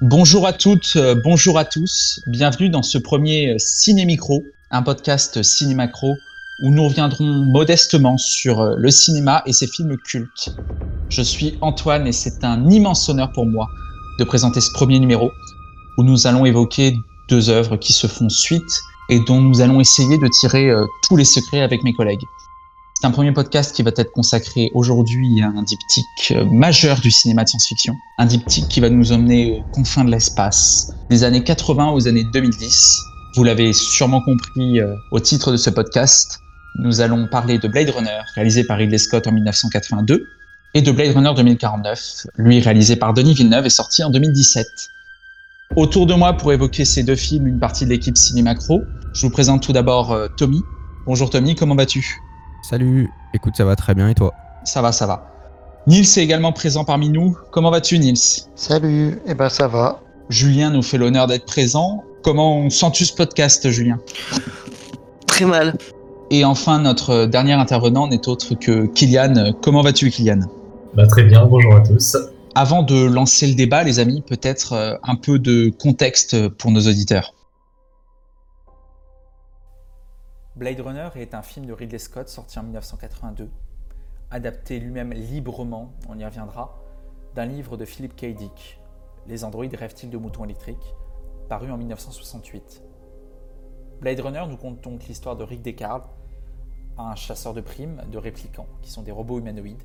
Bonjour à toutes, euh, bonjour à tous. Bienvenue dans ce premier euh, Ciné Micro, un podcast ciné-macro où nous reviendrons modestement sur euh, le cinéma et ses films cultes. Je suis Antoine et c'est un immense honneur pour moi de présenter ce premier numéro où nous allons évoquer deux œuvres qui se font suite et dont nous allons essayer de tirer tous les secrets avec mes collègues. C'est un premier podcast qui va être consacré aujourd'hui à un diptyque euh, majeur du cinéma de science-fiction. Un diptyque qui va nous emmener aux confins de l'espace, des années 80 aux années 2010. Vous l'avez sûrement compris euh, au titre de ce podcast, nous allons parler de Blade Runner, réalisé par Ridley Scott en 1982, et de Blade Runner 2049, lui réalisé par Denis Villeneuve et sorti en 2017. Autour de moi pour évoquer ces deux films, une partie de l'équipe Cinémacro. Je vous présente tout d'abord euh, Tommy. Bonjour Tommy, comment vas-tu? Salut, écoute, ça va très bien et toi Ça va, ça va. Nils est également présent parmi nous. Comment vas-tu, Nils? Salut, eh ben ça va. Julien nous fait l'honneur d'être présent. Comment sens-tu ce podcast, Julien? Très mal. Et enfin, notre dernier intervenant n'est autre que Kylian. Comment vas-tu, Kylian? Bah, Très bien, bonjour à tous. Avant de lancer le débat, les amis, peut-être euh, un peu de contexte pour nos auditeurs. Blade Runner est un film de Ridley Scott sorti en 1982, adapté lui-même librement, on y reviendra, d'un livre de Philip K. Dick, Les androïdes rêvent-ils de moutons électriques, paru en 1968. Blade Runner nous compte donc l'histoire de Rick Deckard, un chasseur de primes de réplicants, qui sont des robots humanoïdes,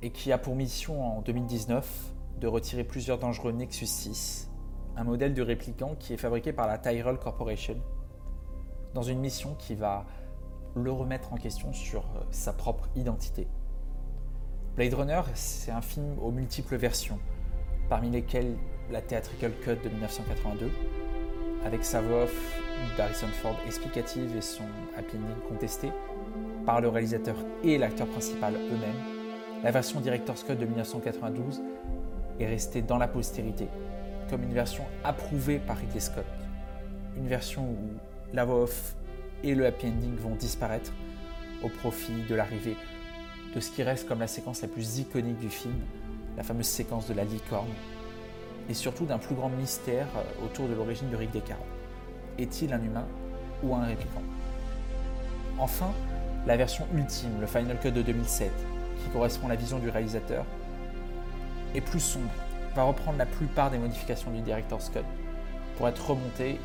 et qui a pour mission en 2019 de retirer plusieurs dangereux Nexus 6, un modèle de réplicant qui est fabriqué par la Tyrell Corporation, dans une mission qui va le remettre en question sur euh, sa propre identité. Blade Runner, c'est un film aux multiples versions, parmi lesquelles la Theatrical Cut de 1982, avec sa voix off d'Harrison Ford explicative et son happy ending contesté par le réalisateur et l'acteur principal eux-mêmes, la version Director's Cut de 1992 est restée dans la postérité, comme une version approuvée par Ridley Scott. Une version où la voix off et le happy ending vont disparaître au profit de l'arrivée de ce qui reste comme la séquence la plus iconique du film, la fameuse séquence de la licorne, et surtout d'un plus grand mystère euh, autour de l'origine de Rick Deckard. Est-il un humain ou un répliquant Enfin, la version ultime, le Final Cut de 2007, qui correspond à la vision du réalisateur, est plus sombre, va reprendre la plupart des modifications du Director's Cut pour être remontée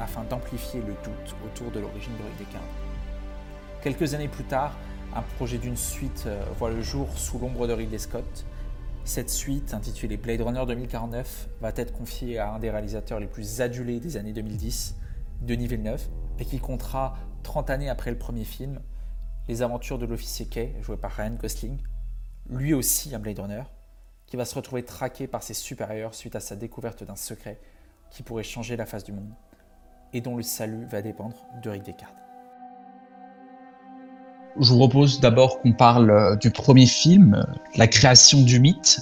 afin d'amplifier le doute autour de l'origine de Rick Deckard. Quelques années plus tard, un projet d'une suite euh, voit le jour sous l'ombre de Ridley Scott. Cette suite, intitulée Blade Runner 2049, va être confiée à un des réalisateurs les plus adulés des années 2010, Denis Villeneuve, et qui comptera 30 années après le premier film, les aventures de l'officier Kay, joué par Ryan Gosling, lui aussi un Blade Runner, qui va se retrouver traqué par ses supérieurs suite à sa découverte d'un secret qui pourrait changer la face du monde et dont le salut va dépendre de Rick Descartes. Je vous propose d'abord qu'on parle euh, du premier film, euh, la création du mythe,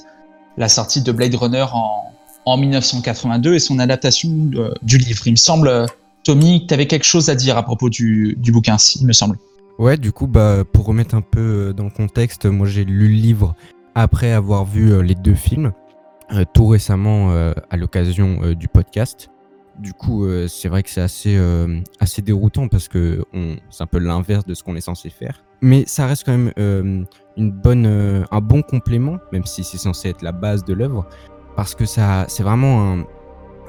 la sortie de Blade Runner en, 1982 et son adaptation euh, du livre. Il me semble, Tommy, que tu avais quelque chose à dire à propos du, bouquin, il me semble. Ouais, du coup, bah, pour remettre un peu dans le contexte, moi j'ai lu le livre après avoir vu les deux films, tout récemment à l'occasion du podcast. Du coup, euh, c'est vrai que c'est assez, euh, assez déroutant parce que c'est un peu l'inverse de ce qu'on est censé faire. Mais ça reste quand même euh, une bonne, un bon complément, même si c'est censé être la base de l'œuvre, parce que ça, c'est vraiment un,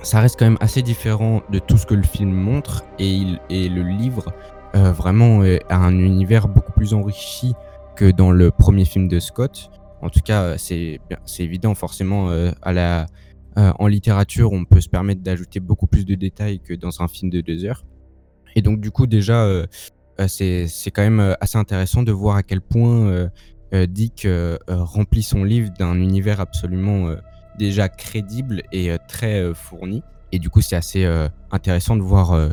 ça reste quand même assez différent de tout ce que le film montre et, le livre vraiment a un univers beaucoup plus enrichi que dans le premier film de Scott. En tout cas, c'est évident forcément à la en littérature, on peut se permettre d'ajouter beaucoup plus de détails que dans un film de deux heures. Et donc, du coup, déjà, euh, euh, c'est quand même assez intéressant de voir à quel point Dick remplit son livre d'un univers absolument déjà crédible et très fourni. Et du coup, c'est assez intéressant de voir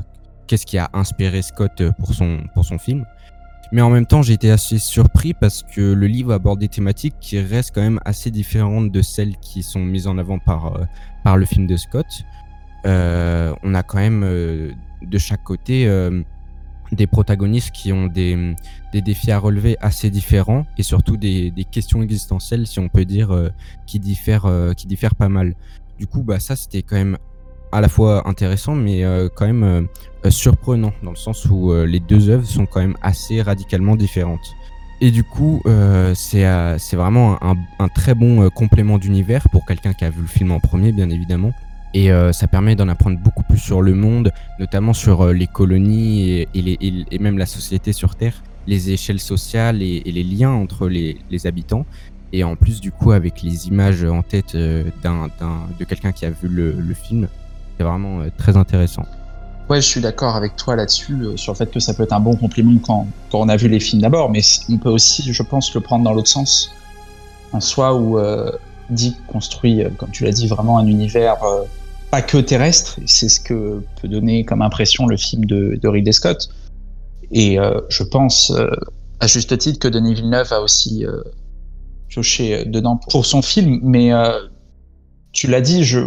qu'est-ce qui a inspiré Scott pour son, pour son film. Mais en même temps, j'ai été assez surpris parce que le livre aborde des thématiques qui restent quand même assez différentes de celles qui sont mises en avant par, euh, par le film de Scott. Euh, on a quand même euh, de chaque côté des protagonistes qui ont des, des, défis à relever assez différents et surtout des, des questions existentielles, si on peut dire, qui, diffèrent, qui diffèrent pas mal. Du coup, bah, ça, c'était quand même à la fois intéressant, mais euh, quand même euh, euh, surprenant, dans le sens où les deux œuvres sont quand même assez radicalement différentes. Et du coup, c'est c'est vraiment un, un, très bon complément d'univers pour quelqu'un qui a vu le film en premier, bien évidemment. Et ça permet d'en apprendre beaucoup plus sur le monde, notamment sur les colonies et, et, même la société sur Terre, les échelles sociales et, les liens entre les, les habitants. Et en plus, du coup, avec les images en tête d'un de quelqu'un qui a vu le, le film, c'est vraiment euh, très intéressant. Ouais, je suis d'accord avec toi là-dessus, euh, sur le fait que ça peut être un bon compliment quand, on a vu les films d'abord, mais on peut aussi, je pense, le prendre dans l'autre sens. En soi, où euh, Dick construit, comme tu l'as dit, vraiment un univers pas que terrestre, c'est ce que peut donner comme impression le film de, de Ridley Scott. Et je pense, à juste titre, que Denis Villeneuve a aussi pioché dedans pour son film, mais tu l'as dit, je,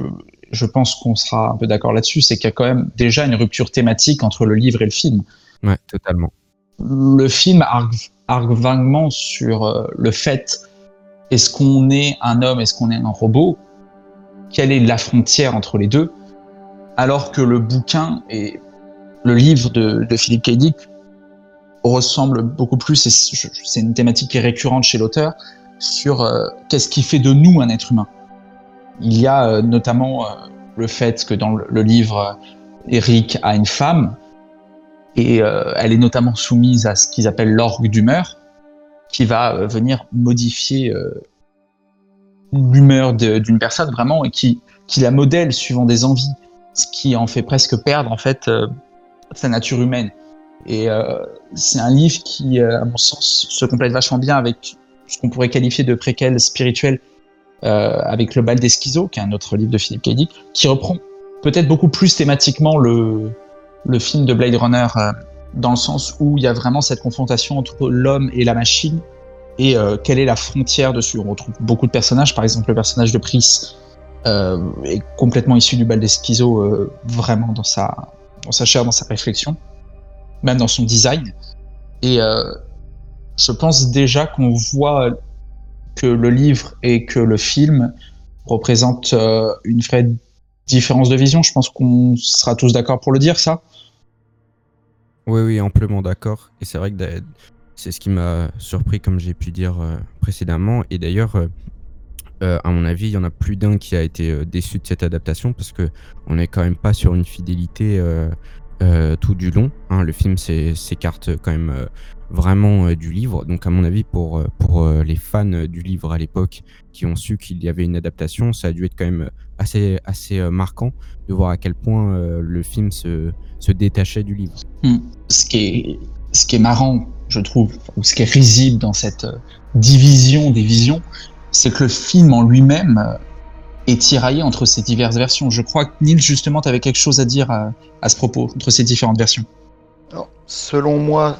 je pense qu'on sera un peu d'accord là-dessus, c'est qu'il y a quand même déjà une rupture thématique entre le livre et le film. Ouais, totalement. Le film argue, vaguement sur euh, le fait est-ce qu'on est un homme, est-ce qu'on est un robot? Quelle est la frontière entre les deux? Alors que le bouquin et le livre de, Philippe K. Dick ressemblent beaucoup plus, et c'est une thématique qui est récurrente chez l'auteur, sur euh, qu'est-ce qui fait de nous un être humain il y a euh, notamment euh, le fait que dans le livre, Eric a une femme, et euh, elle est notamment soumise à ce qu'ils appellent l'orgue d'humeur, qui va venir modifier l'humeur d'une personne vraiment et qui, la modèle suivant des envies, ce qui en fait presque perdre en fait sa nature humaine. Et c'est un livre qui, à mon sens, se complète vachement bien avec ce qu'on pourrait qualifier de préquel spirituel avec Le bal des schizos, qui est un autre livre de Philippe K. qui reprend peut-être beaucoup plus thématiquement le, film de Blade Runner, euh, dans le sens où il y a vraiment cette confrontation entre l'homme et la machine, et euh, quelle est la frontière dessus. On retrouve beaucoup de personnages, par exemple le personnage de Pris est complètement issu du bal des schizos, vraiment dans sa chair, dans sa réflexion, même dans son design. Et je pense déjà qu'on voit que le livre et que le film représentent euh, une vraie différence de vision. Je pense qu'on sera tous d'accord pour le dire, ça. Oui, oui, amplement d'accord. Et c'est vrai que c'est ce qui m'a surpris, comme j'ai pu dire euh, précédemment. Et d'ailleurs, euh, à mon avis, il y en a plus d'un qui a été déçu de cette adaptation parce que on n'est quand même pas sur une fidélité tout du long. Hein. Le film s'écarte quand même vraiment euh, du livre. Donc à mon avis, pour, euh, pour euh, les fans du livre à l'époque qui ont su qu'il y avait une adaptation, ça a dû être quand même assez, assez marquant de voir à quel point le film se, se détachait du livre. Hmm. Ce, qui est, ce qui est marrant, je trouve, ou ce qui est risible dans cette division des visions, c'est que le film en lui-même est tiraillé entre ces diverses versions. Je crois que Neil, justement, tu avais quelque chose à dire à, à ce propos, entre ces différentes versions. Alors, selon moi,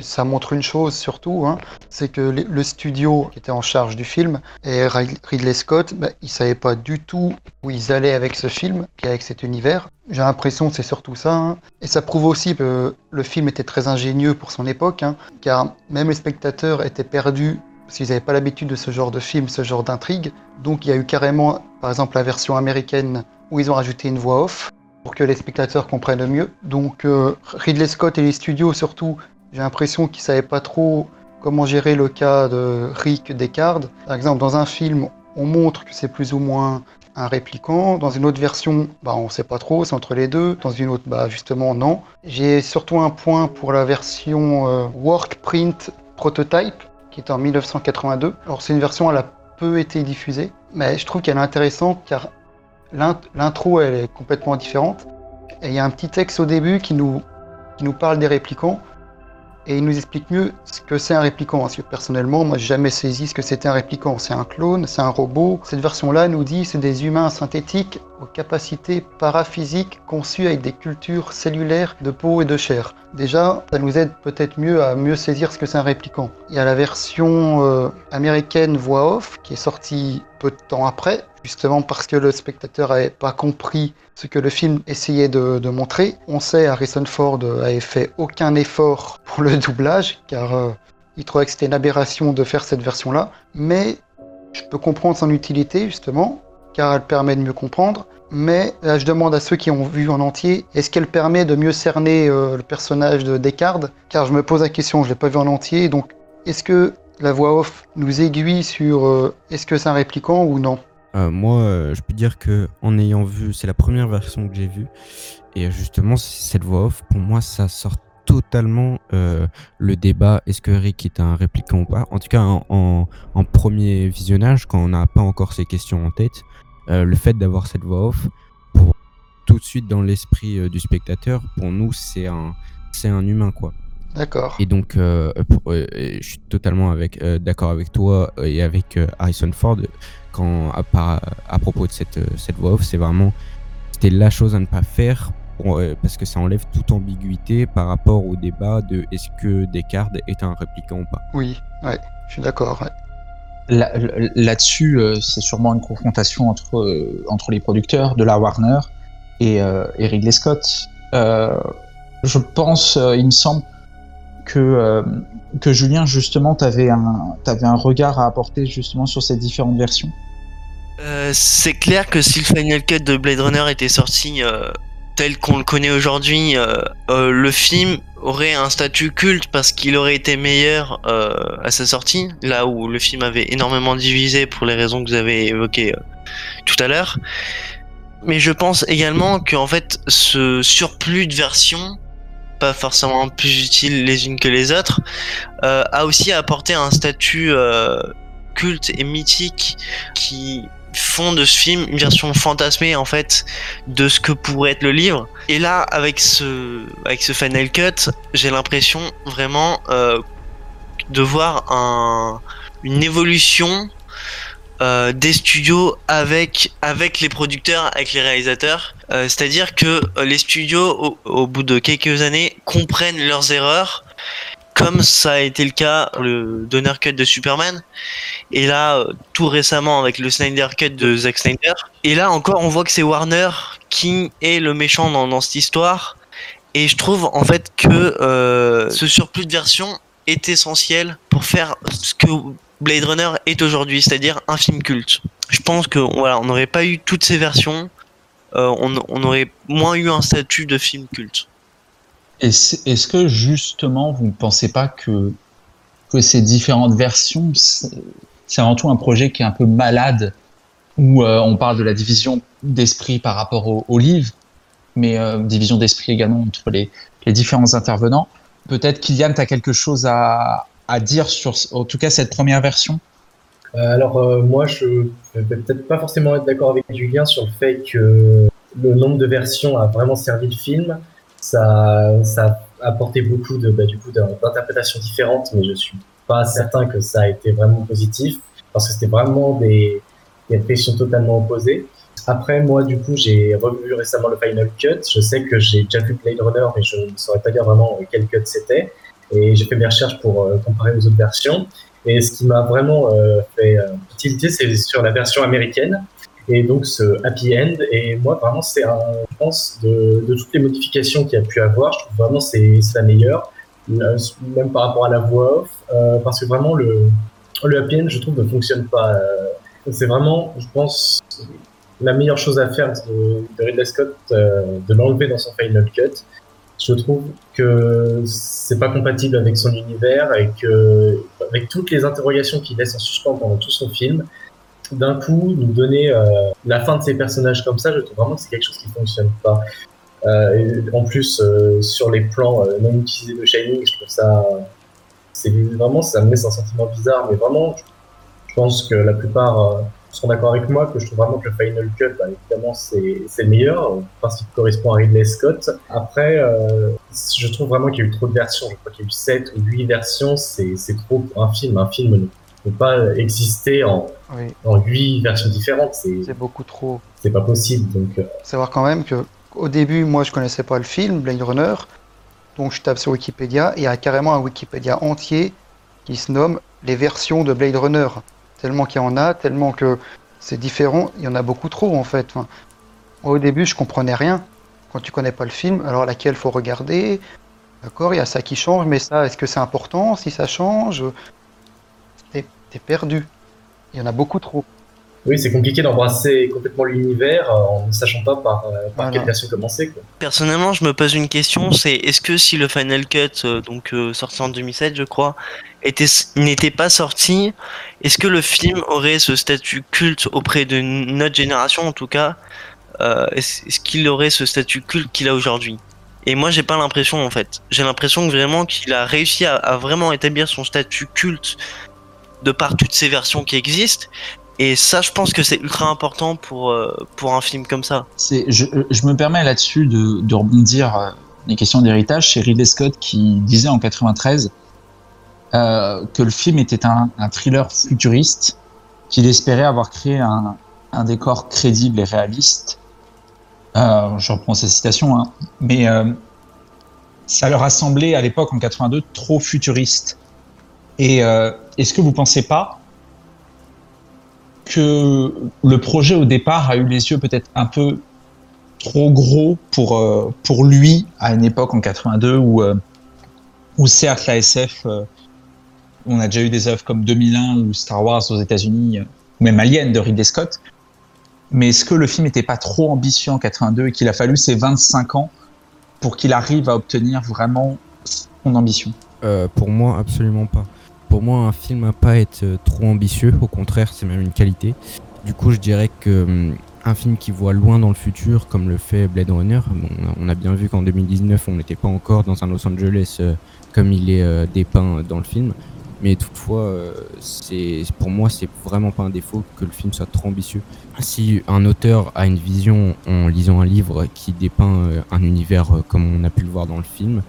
ça montre une chose surtout, hein, c'est que le studio qui était en charge du film et Ridley Scott, bah, ils savaient pas du tout où ils allaient avec ce film, avec cet univers. J'ai l'impression que c'est surtout ça. Hein. Et ça prouve aussi que le film était très ingénieux pour son époque, hein, car même les spectateurs étaient perdus parce qu'ils n'avaient pas l'habitude de ce genre de film, ce genre d'intrigue. Donc il y a eu carrément, par exemple, la version américaine où ils ont rajouté une voix off pour que les spectateurs comprennent mieux. Donc euh, Ridley Scott et les studios surtout j'ai l'impression qu'ils ne savaient pas trop comment gérer le cas de Rick Descartes. Par exemple, dans un film, on montre que c'est plus ou moins un répliquant. Dans une autre version, bah, on ne sait pas trop, c'est entre les deux. Dans une autre, bah, justement, non. J'ai surtout un point pour la version euh, Work Print Prototype, qui est en 1982. Alors, c'est une version, elle a peu été diffusée, mais je trouve qu'elle est intéressante car l'intro, elle est complètement différente. Et il y a un petit texte au début qui nous, qui nous parle des réplicants et il nous explique mieux ce que c'est un répliquant. Parce que personnellement, moi, j'ai jamais saisi ce que c'était un répliquant. C'est un clone, c'est un robot. Cette version-là nous dit c'est des humains synthétiques aux capacités paraphysiques conçus avec des cultures cellulaires de peau et de chair. Déjà, ça nous aide peut-être mieux à mieux saisir ce que c'est un répliquant. Il y a la version euh, américaine voix off qui est sortie peu de temps après, justement parce que le spectateur n'avait pas compris ce que le film essayait de, montrer. On sait Harrison Ford avait fait aucun effort pour le doublage car euh, il trouvait que c'était une aberration de faire cette version-là, mais je peux comprendre son utilité justement car elle permet de mieux comprendre. Mais là, je demande à ceux qui ont vu en entier, est-ce qu'elle permet de mieux cerner euh, le personnage de Descartes? Car je me pose la question, je l'ai pas vu en entier, donc est-ce que la voix off nous aiguille sur euh, est-ce que c'est un répliquant ou non? Euh, moi, euh, je peux dire que en ayant vu, c'est la première version que j'ai vue, et justement, cette voix off, pour moi, ça sort totalement le débat est-ce que Rick est un répliquant ou pas? En tout cas, en, premier visionnage, quand on n'a pas encore ces questions en tête, le fait d'avoir cette voix off, tout de suite dans l'esprit du spectateur, pour nous, c'est un, c'est un humain, quoi. D'accord. Et donc, euh, pour- euh, je suis totalement avec, euh, d'accord avec toi et avec euh, Harrison Ford quand, à, par- à propos de cette, cette voix off, c'est vraiment c'était la chose à ne pas faire pour, euh, parce que ça enlève toute ambiguïté par rapport au débat de est-ce que Descartes est un répliquant ou pas. Oui, ouais, je suis d'accord. ouais. Là- Là-dessus, euh, c'est sûrement une confrontation entre, euh, entre les producteurs de la Warner et, euh, et Ridley Scott. Euh, je pense, euh, il me semble, que, euh, que Julien, justement, tu avais un, t'avais un regard à apporter justement sur ces différentes versions. Euh, c'est clair que si le Final Cut de Blade Runner était sorti euh, tel qu'on le connaît aujourd'hui, le film aurait un statut culte parce qu'il aurait été meilleur à sa sortie, là où le film avait énormément divisé pour les raisons que vous avez évoquées tout à l'heure. Mais je pense également qu'en fait, ce surplus de versions, pas forcément plus utiles les unes que les autres, euh, a aussi apporté un statut euh, culte et mythique qui font de ce film une version fantasmée en fait de ce que pourrait être le livre. Et là, avec ce, avec ce Final Cut, j'ai l'impression vraiment euh, de voir un, une évolution euh, des studios avec avec les producteurs, avec les réalisateurs. Euh, C'est-à-dire que euh, les studios, au, bout de quelques années, comprennent leurs erreurs, comme ça a été le cas pour le Donner Cut de Superman. Et là, tout récemment avec le Snyder Cut de Zack Snyder. Et là encore, on voit que c'est Warner qui est le méchant dans, cette histoire. Et je trouve en fait que ce surplus de versions est essentiel pour faire ce que Blade Runner est aujourd'hui, c'est-à-dire un film culte. Je pense que voilà, on n'aurait pas eu toutes ces versions, euh, on, aurait moins eu un statut de film culte. Est-ce que justement, vous ne pensez pas que, ces différentes versions, c'est avant tout un projet qui est un peu malade, où euh, on parle de la division d'esprit par rapport au, au livre, mais euh, division d'esprit également entre les, les différents intervenants. Peut-être Kylian, tu as quelque chose à, à dire sur, en tout cas, cette première version? Euh, alors euh, moi, je vais peut-être pas forcément être d'accord avec Julien sur le fait que le nombre de versions a vraiment servi le film. Ça, ça a apporté beaucoup de, bah, du coup, d'in- d'interprétations différentes, mais je suis pas certain que ça a été vraiment positif parce que c'était vraiment des, des réflexions totalement opposées. Après, moi, du coup, j'ai revu récemment le Final Cut. Je sais que j'ai déjà vu Blade Runner, mais je ne saurais pas dire vraiment quel cut c'était. Et j'ai fait mes recherches pour euh, comparer aux autres versions. Et ce qui m'a vraiment euh, fait euh, tilter, c'est sur la version américaine. Et donc ce happy end. Et moi, vraiment, c'est un, je pense, de, toutes les modifications qu'il y a pu avoir, je trouve vraiment c'est la meilleure. Même par rapport à la voix off, euh, parce que vraiment le, happy end, je trouve, ne fonctionne pas. Euh, c'est vraiment, je pense, la meilleure chose à faire de, de Ridley Scott, euh, de l'enlever dans son final cut. Je trouve que c'est pas compatible avec son univers et que, avec toutes les interrogations qu'il laisse en suspens pendant tout son film, d'un coup, nous donner euh, la fin de ces personnages comme ça, je trouve vraiment que c'est quelque chose qui fonctionne pas. Euh, en plus, euh, sur les plans non utilisés de Shining, je trouve ça, c'est vraiment, ça me laisse un sentiment bizarre, mais vraiment, je pense que la plupart seront d'accord avec moi que je trouve vraiment que le Final Cut, bah, évidemment, c'est le meilleur, parce qu'il correspond à Ridley Scott. Après, euh, je trouve vraiment qu'il y a eu trop de versions. Je crois qu'il y a eu 7 ou 8 versions, c'est trop pour un film. Un film ne peut pas exister en, Oui, en 8 versions différentes, c'est c'est beaucoup trop. c'est pas possible. Donc, euh, savoir quand même que au début, moi, je connaissais pas le film Blade Runner, donc je tape sur Wikipédia et il y a carrément un Wikipédia entier qui se nomme les versions de Blade Runner. Tellement qu'il y en a, tellement que c'est différent, il y en a beaucoup trop en fait. Au début, je comprenais rien. Quand tu connais pas le film, alors laquelle faut regarder? D'accord, il y a ça qui change, mais ça, est-ce que c'est important? Si ça change t'es perdu. Il y en a beaucoup trop. Oui, c'est compliqué d'embrasser complètement l'univers euh, en ne sachant pas par, euh, par Voilà. quelle version commencer. Quoi. Personnellement, je me pose une question, c'est est-ce que si le Final Cut, euh, donc euh, sorti en 2007, je crois, était n'était pas sorti, est-ce que le film aurait ce statut culte auprès de notre génération en tout cas euh, Est-ce est-ce qu'il aurait ce statut culte qu'il a aujourd'hui? Et moi, j'ai pas l'impression en fait. J'ai l'impression que vraiment qu'il a réussi à, à vraiment établir son statut culte de par toutes ces versions qui existent. Et ça, je pense que c'est ultra important pour, euh, pour un film comme ça. Je, je me permets là-dessus de, de rebondir euh, les questions d'héritage. C'est Ridley Scott qui disait en 93 euh, que le film était un, un thriller futuriste, qu'il espérait avoir créé un, un décor crédible et réaliste. Je reprends sa citation, hein. mais ça leur a semblé à l'époque en 82 trop futuriste. Et est-ce que vous pensez pas que le projet au départ a eu les yeux peut-être un peu trop gros pour, euh, pour lui à une époque en 82 où, euh, où certes la SF, euh, on a déjà eu des œuvres comme 2001 ou Star Wars aux États-Unis, ou même Alien de Ridley Scott. Mais est-ce que le film n'était pas trop ambitieux en 82 et qu'il a fallu ces 25 ans pour qu'il arrive à obtenir vraiment son ambition? Pour moi, absolument pas. Pour moi, un film n'a pas à être euh, trop ambitieux. Au contraire, c'est même une qualité. Du coup, je dirais que hum, un film qui voit loin dans le futur, comme le fait Blade Runner, on a bien vu qu'en 2019, on n'était pas encore dans un Los Angeles euh, comme il est euh, dépeint dans le film. Mais toutefois, pour moi, c'est vraiment pas un défaut que le film soit trop ambitieux. Si un auteur a une vision en lisant un livre qui dépeint un univers comme on a pu le voir dans le film,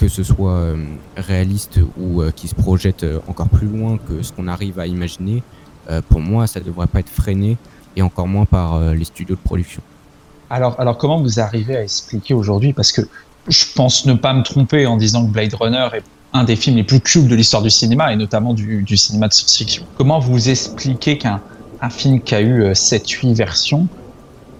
que ce soit euh, réaliste ou euh, qui se projette euh, encore plus loin que ce qu'on arrive à imaginer, pour moi, ça devrait pas être freiné et encore moins par les studios de production. Alors, alors comment vous arrivez à expliquer aujourd'hui? Parce que je pense ne pas me tromper en disant que Blade Runner est un des films les plus cultes de l'histoire du cinéma et notamment du, du cinéma de science-fiction. Comment vous expliquez qu'un un film qui a eu 7-8 versions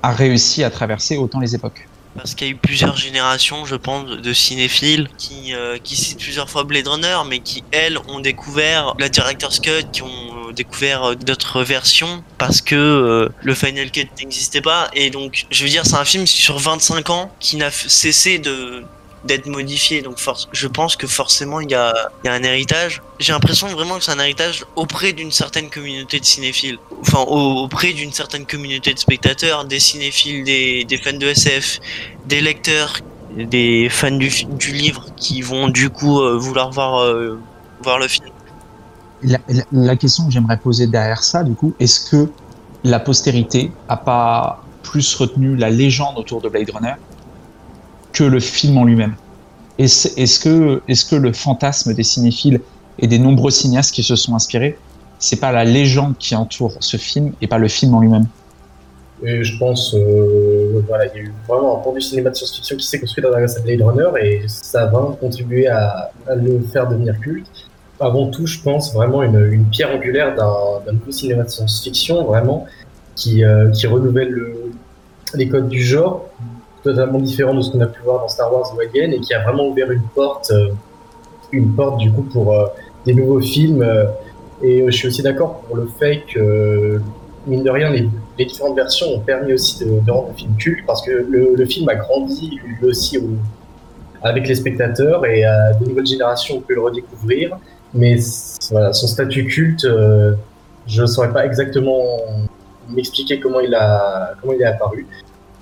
a réussi à traverser autant les époques? Parce qu'il y a eu plusieurs générations, je pense, de cinéphiles qui, euh, qui citent plusieurs fois Blade Runner, mais qui, elles, ont découvert la Director's Cut, qui ont découvert euh, d'autres versions, parce que euh, le Final Cut n'existait pas. Et donc, je veux dire, c'est un film sur 25 ans qui n'a cessé de d'être modifié. Donc je pense que forcément il y a, y a un héritage. J'ai l'impression vraiment que c'est un héritage auprès d'une certaine communauté de cinéphiles. Enfin au- auprès d'une certaine communauté de spectateurs des cinéphiles des, fans de SF des lecteurs, des fans du, livre qui vont du coup euh, vouloir voir, euh, voir le film. la, la- la question que j'aimerais poser derrière ça, du coup, est-ce que la postérité a pas plus retenu la légende autour de Blade Runner que le film en lui-même Est-ce que, est que le fantasme des cinéphiles et des nombreux cinéastes qui se sont inspirés, c'est pas la légende qui entoure ce film et pas le film en lui-même? Je pense, euh, voilà, il y a eu vraiment un pan du cinéma de science-fiction qui s'est construit dans la grâce à Blade Runner et ça va contribuer à, à le faire devenir culte. Avant tout, je pense vraiment une, pierre angulaire d'un nouveau cinéma de science-fiction, vraiment, qui, euh, renouvelle le- les codes du genre, totalement différent de ce qu'on a pu voir dans Star Wars ou et qui a vraiment ouvert une porte, euh, une porte du coup pour euh, des nouveaux films. euh, et je suis aussi d'accord pour le fait que mine de rien, les, différentes versions ont permis aussi de, rendre le film culte parce que le, film a grandi lui aussi au- avec les spectateurs et de nouvelles générations ont pu le redécouvrir. Mais voilà, son statut culte, je ne saurais pas exactement m'expliquer comment il a comment il est apparu.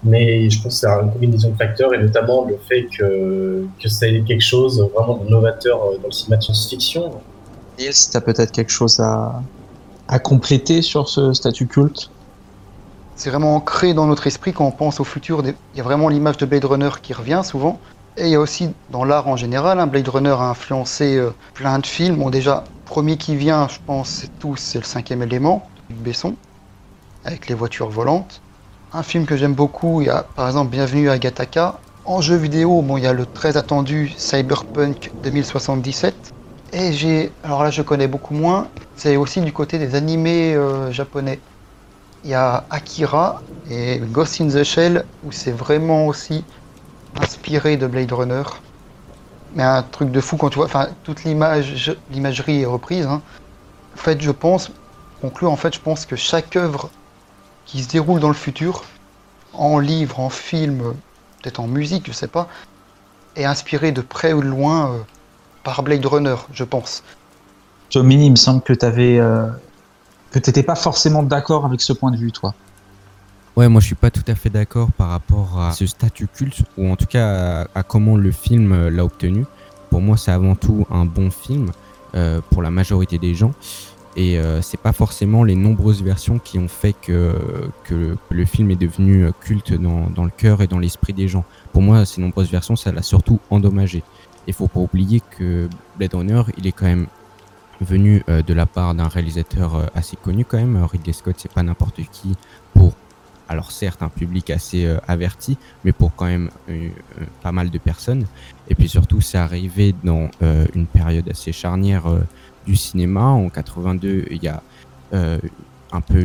Mais je pense que c'est une combinaison de facteurs et notamment le fait que, que c'est quelque chose vraiment de novateur euh, dans le cinéma de science-fiction. Niels, tu as peut-être quelque chose à, à compléter sur ce statut culte C'est vraiment ancré dans notre esprit quand on pense au futur. des- Il y a vraiment l'image de Blade Runner qui revient souvent. Et il y a aussi dans l'art en général, hein, Blade Runner a influencé euh, plein de films. Bon, déjà, premier qui vient, je pense, c'est tous, c'est le cinquième élément, de Luc Besson, avec les voitures volantes. Un film que j'aime beaucoup, il y a par exemple Bienvenue à Gattaca. En jeu vidéo, bon, il y a le très attendu Cyberpunk 2077. Et j'ai, alors là, je connais beaucoup moins. C'est aussi du côté des animés euh, japonais. Il y a Akira et Ghost in the Shell où c'est vraiment aussi inspiré de Blade Runner. Mais un truc de fou quand tu vois, enfin toute l'image, l'imagerie est reprise. hein. En fait, je pense, conclure, en fait, je pense que chaque œuvre qui se déroule dans le futur, en livre, en film, peut-être en musique, je sais pas, est inspiré de près ou de loin euh, par Blade Runner, je pense. Tommy, il me semble que tu avais que t'étais pas forcément d'accord avec ce point de vue, toi. Ouais, moi je suis pas tout à fait d'accord par rapport à ce statut culte, ou en tout cas à, comment le film euh, l'a obtenu. Pour moi, c'est avant tout un bon film euh, pour la majorité des gens. Et euh, c'est pas forcément les nombreuses versions qui ont fait que, le film est devenu culte dans, le cœur et dans l'esprit des gens. Pour moi, ces nombreuses versions, ça l'a surtout endommagé. Il faut pas oublier que Blade Runner, il est quand même venu euh, de la part d'un réalisateur euh, assez connu quand même. Ridley Scott, c'est pas n'importe qui pour, alors certes, un public assez euh, averti, mais pour quand même pas mal de personnes. Et puis surtout, c'est arrivé dans une période assez charnière du cinéma. En 82, il y a un peu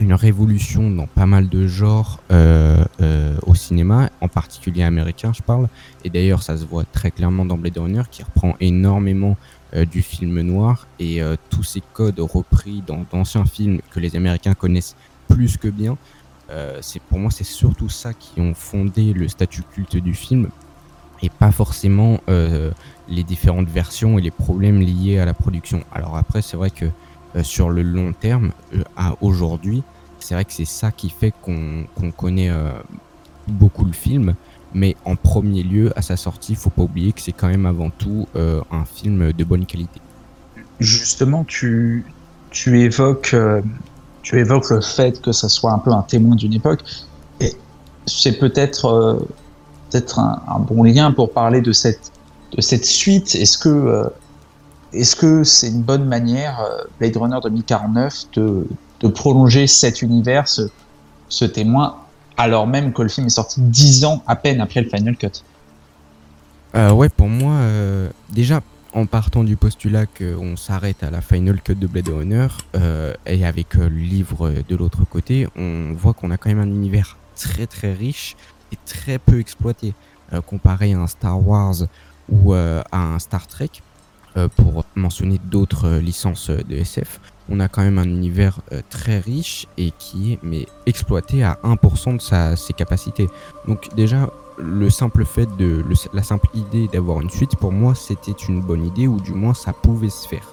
une révolution dans pas mal de genres euh, euh, au cinéma, en particulier américain, je parle. Et d'ailleurs, ça se voit très clairement dans Blade Runner, qui reprend énormément euh, du film noir et euh, tous ces codes repris dans d'anciens films que les Américains connaissent plus que bien. Euh, c'est pour moi, c'est surtout ça qui ont fondé le statut culte du film et pas forcément les différentes versions et les problèmes liés à la production. Alors après, c'est vrai que euh, sur le long terme, euh, à aujourd'hui, c'est vrai que c'est ça qui fait qu'on connaît euh, beaucoup le film. Mais en premier lieu, à sa sortie, il faut pas oublier que c'est quand même avant tout un film de bonne qualité. Justement, tu, tu, évoques, tu évoques le fait que ça soit un peu un témoin d'une époque. C'est peut-être peut-être un, un, bon lien pour parler de cette, de cette suite. Est-ce que est-ce que c'est une bonne manière, euh, Blade Runner 2049, de, prolonger cet univers, ce, témoin, alors même que le film est sorti dix ans à peine après le Final Cut? Euh, Ouais, pour moi, euh, déjà, en partant du postulat qu'on s'arrête à la Final Cut de Blade Runner, et avec le livre de l'autre côté, on voit qu'on a quand même un univers très très riche et très peu exploité, comparé à un Star Wars ou à un Star Trek euh, pour mentionner d'autres euh, licences de SF, on a quand même un univers euh, très riche et qui est mais exploité à 1% de sa, ses capacités. Donc déjà, le simple fait de la simple idée d'avoir une suite, pour moi, c'était une bonne idée ou du moins ça pouvait se faire.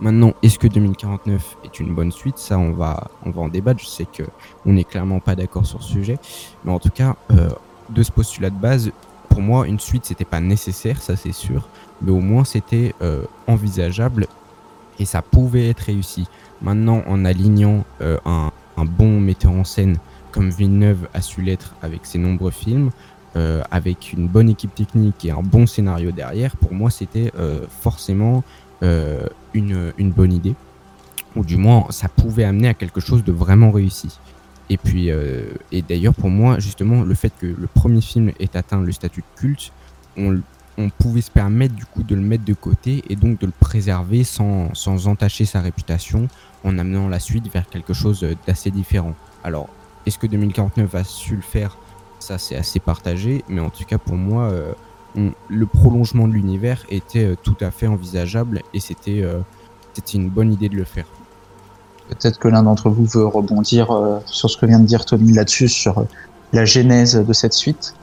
Maintenant, est-ce que 2049 est une bonne suite? Ça, on va, on va en débattre. Je sais que on n'est clairement pas d'accord sur ce sujet, mais en tout cas, de ce postulat de base, pour moi, une suite, c'était pas nécessaire, ça c'est sûr mais au moins c'était euh, envisageable et ça pouvait être réussi. Maintenant, en alignant euh, un, bon metteur en scène comme Villeneuve a su l'être avec ses nombreux films, euh, avec une bonne équipe technique et un bon scénario derrière, pour moi c'était forcément une bonne idée. Ou du moins, ça pouvait amener à quelque chose de vraiment réussi. Et puis, et d'ailleurs, pour moi, justement, le fait que le premier film ait atteint le statut de culte, on, on pouvait se permettre du coup de le mettre de côté et donc de le préserver sans, sans entacher sa réputation en amenant la suite vers quelque chose d'assez différent. Alors, est-ce que 2049 a su le faire? Ça, c'est assez partagé, mais en tout cas pour moi, euh, le prolongement de l'univers était euh, tout à fait envisageable et euh, c'était une bonne idée de le faire. Peut-être que l'un d'entre vous veut rebondir sur ce que vient de dire Tony là-dessus, sur la genèse de cette suite.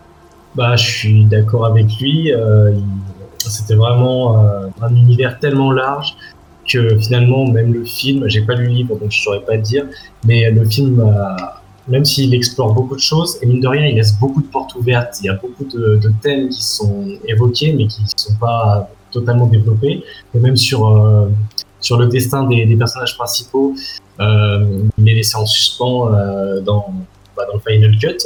Bah, je suis d'accord avec lui. Euh, C'était vraiment euh, un univers tellement large que finalement, même le film, j'ai pas lu le livre donc je saurais pas dire, mais le film, euh, même s'il explore beaucoup de choses, et mine de rien, il laisse beaucoup de portes ouvertes. Il y a beaucoup de, de thèmes qui sont évoqués, mais qui ne sont pas totalement développés. Et même sur, euh, sur le destin des, personnages principaux, euh, il est laissé en suspens euh, dans, bah, dans le Final Cut.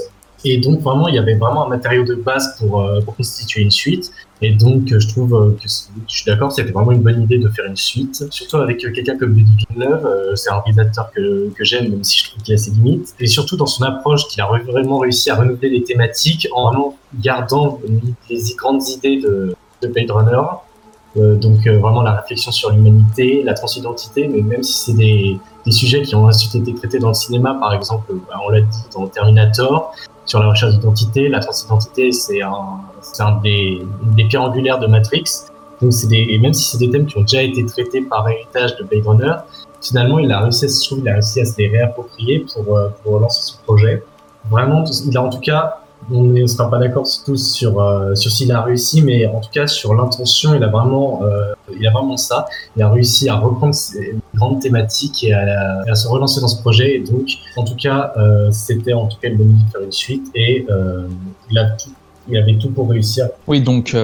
Et donc vraiment, il y avait vraiment un matériau de base pour, euh, pour constituer une suite. Et donc, euh, je trouve que je suis d'accord, c'était vraiment une bonne idée de faire une suite, surtout avec quelqu'un comme Denis Villeneuve. c'est un réalisateur que, que j'aime, même si je trouve qu'il a ses limites. Et surtout dans son approche, qu'il a vraiment réussi à renouveler les thématiques en vraiment gardant les grandes idées de, de Blade Runner. Euh, donc vraiment la réflexion sur l'humanité, la transidentité, mais même si c'est des, des, sujets qui ont ensuite été traités dans le cinéma, par exemple, bah, on l'a dit dans Terminator, sur la recherche d'identité. La transidentité, c'est un, un des, des pierres angulaires de Matrix. Donc des, et même si c'est des thèmes qui ont déjà été traités par héritage de Blade Runner, finalement, il a réussi, à, se il a réussi à se les réapproprier pour, pour lancer son projet. Vraiment, il a en tout cas on ne sera pas d'accord tous sur euh, sur s'il a réussi, mais en tout cas sur l'intention, il a vraiment euh, il a vraiment ça. Il a réussi à reprendre ces grandes thématiques et à, se relancer dans ce projet. Et donc, en tout cas, euh, c'était en tout cas le moment de faire une suite et il a il avait tout pour réussir. Oui, donc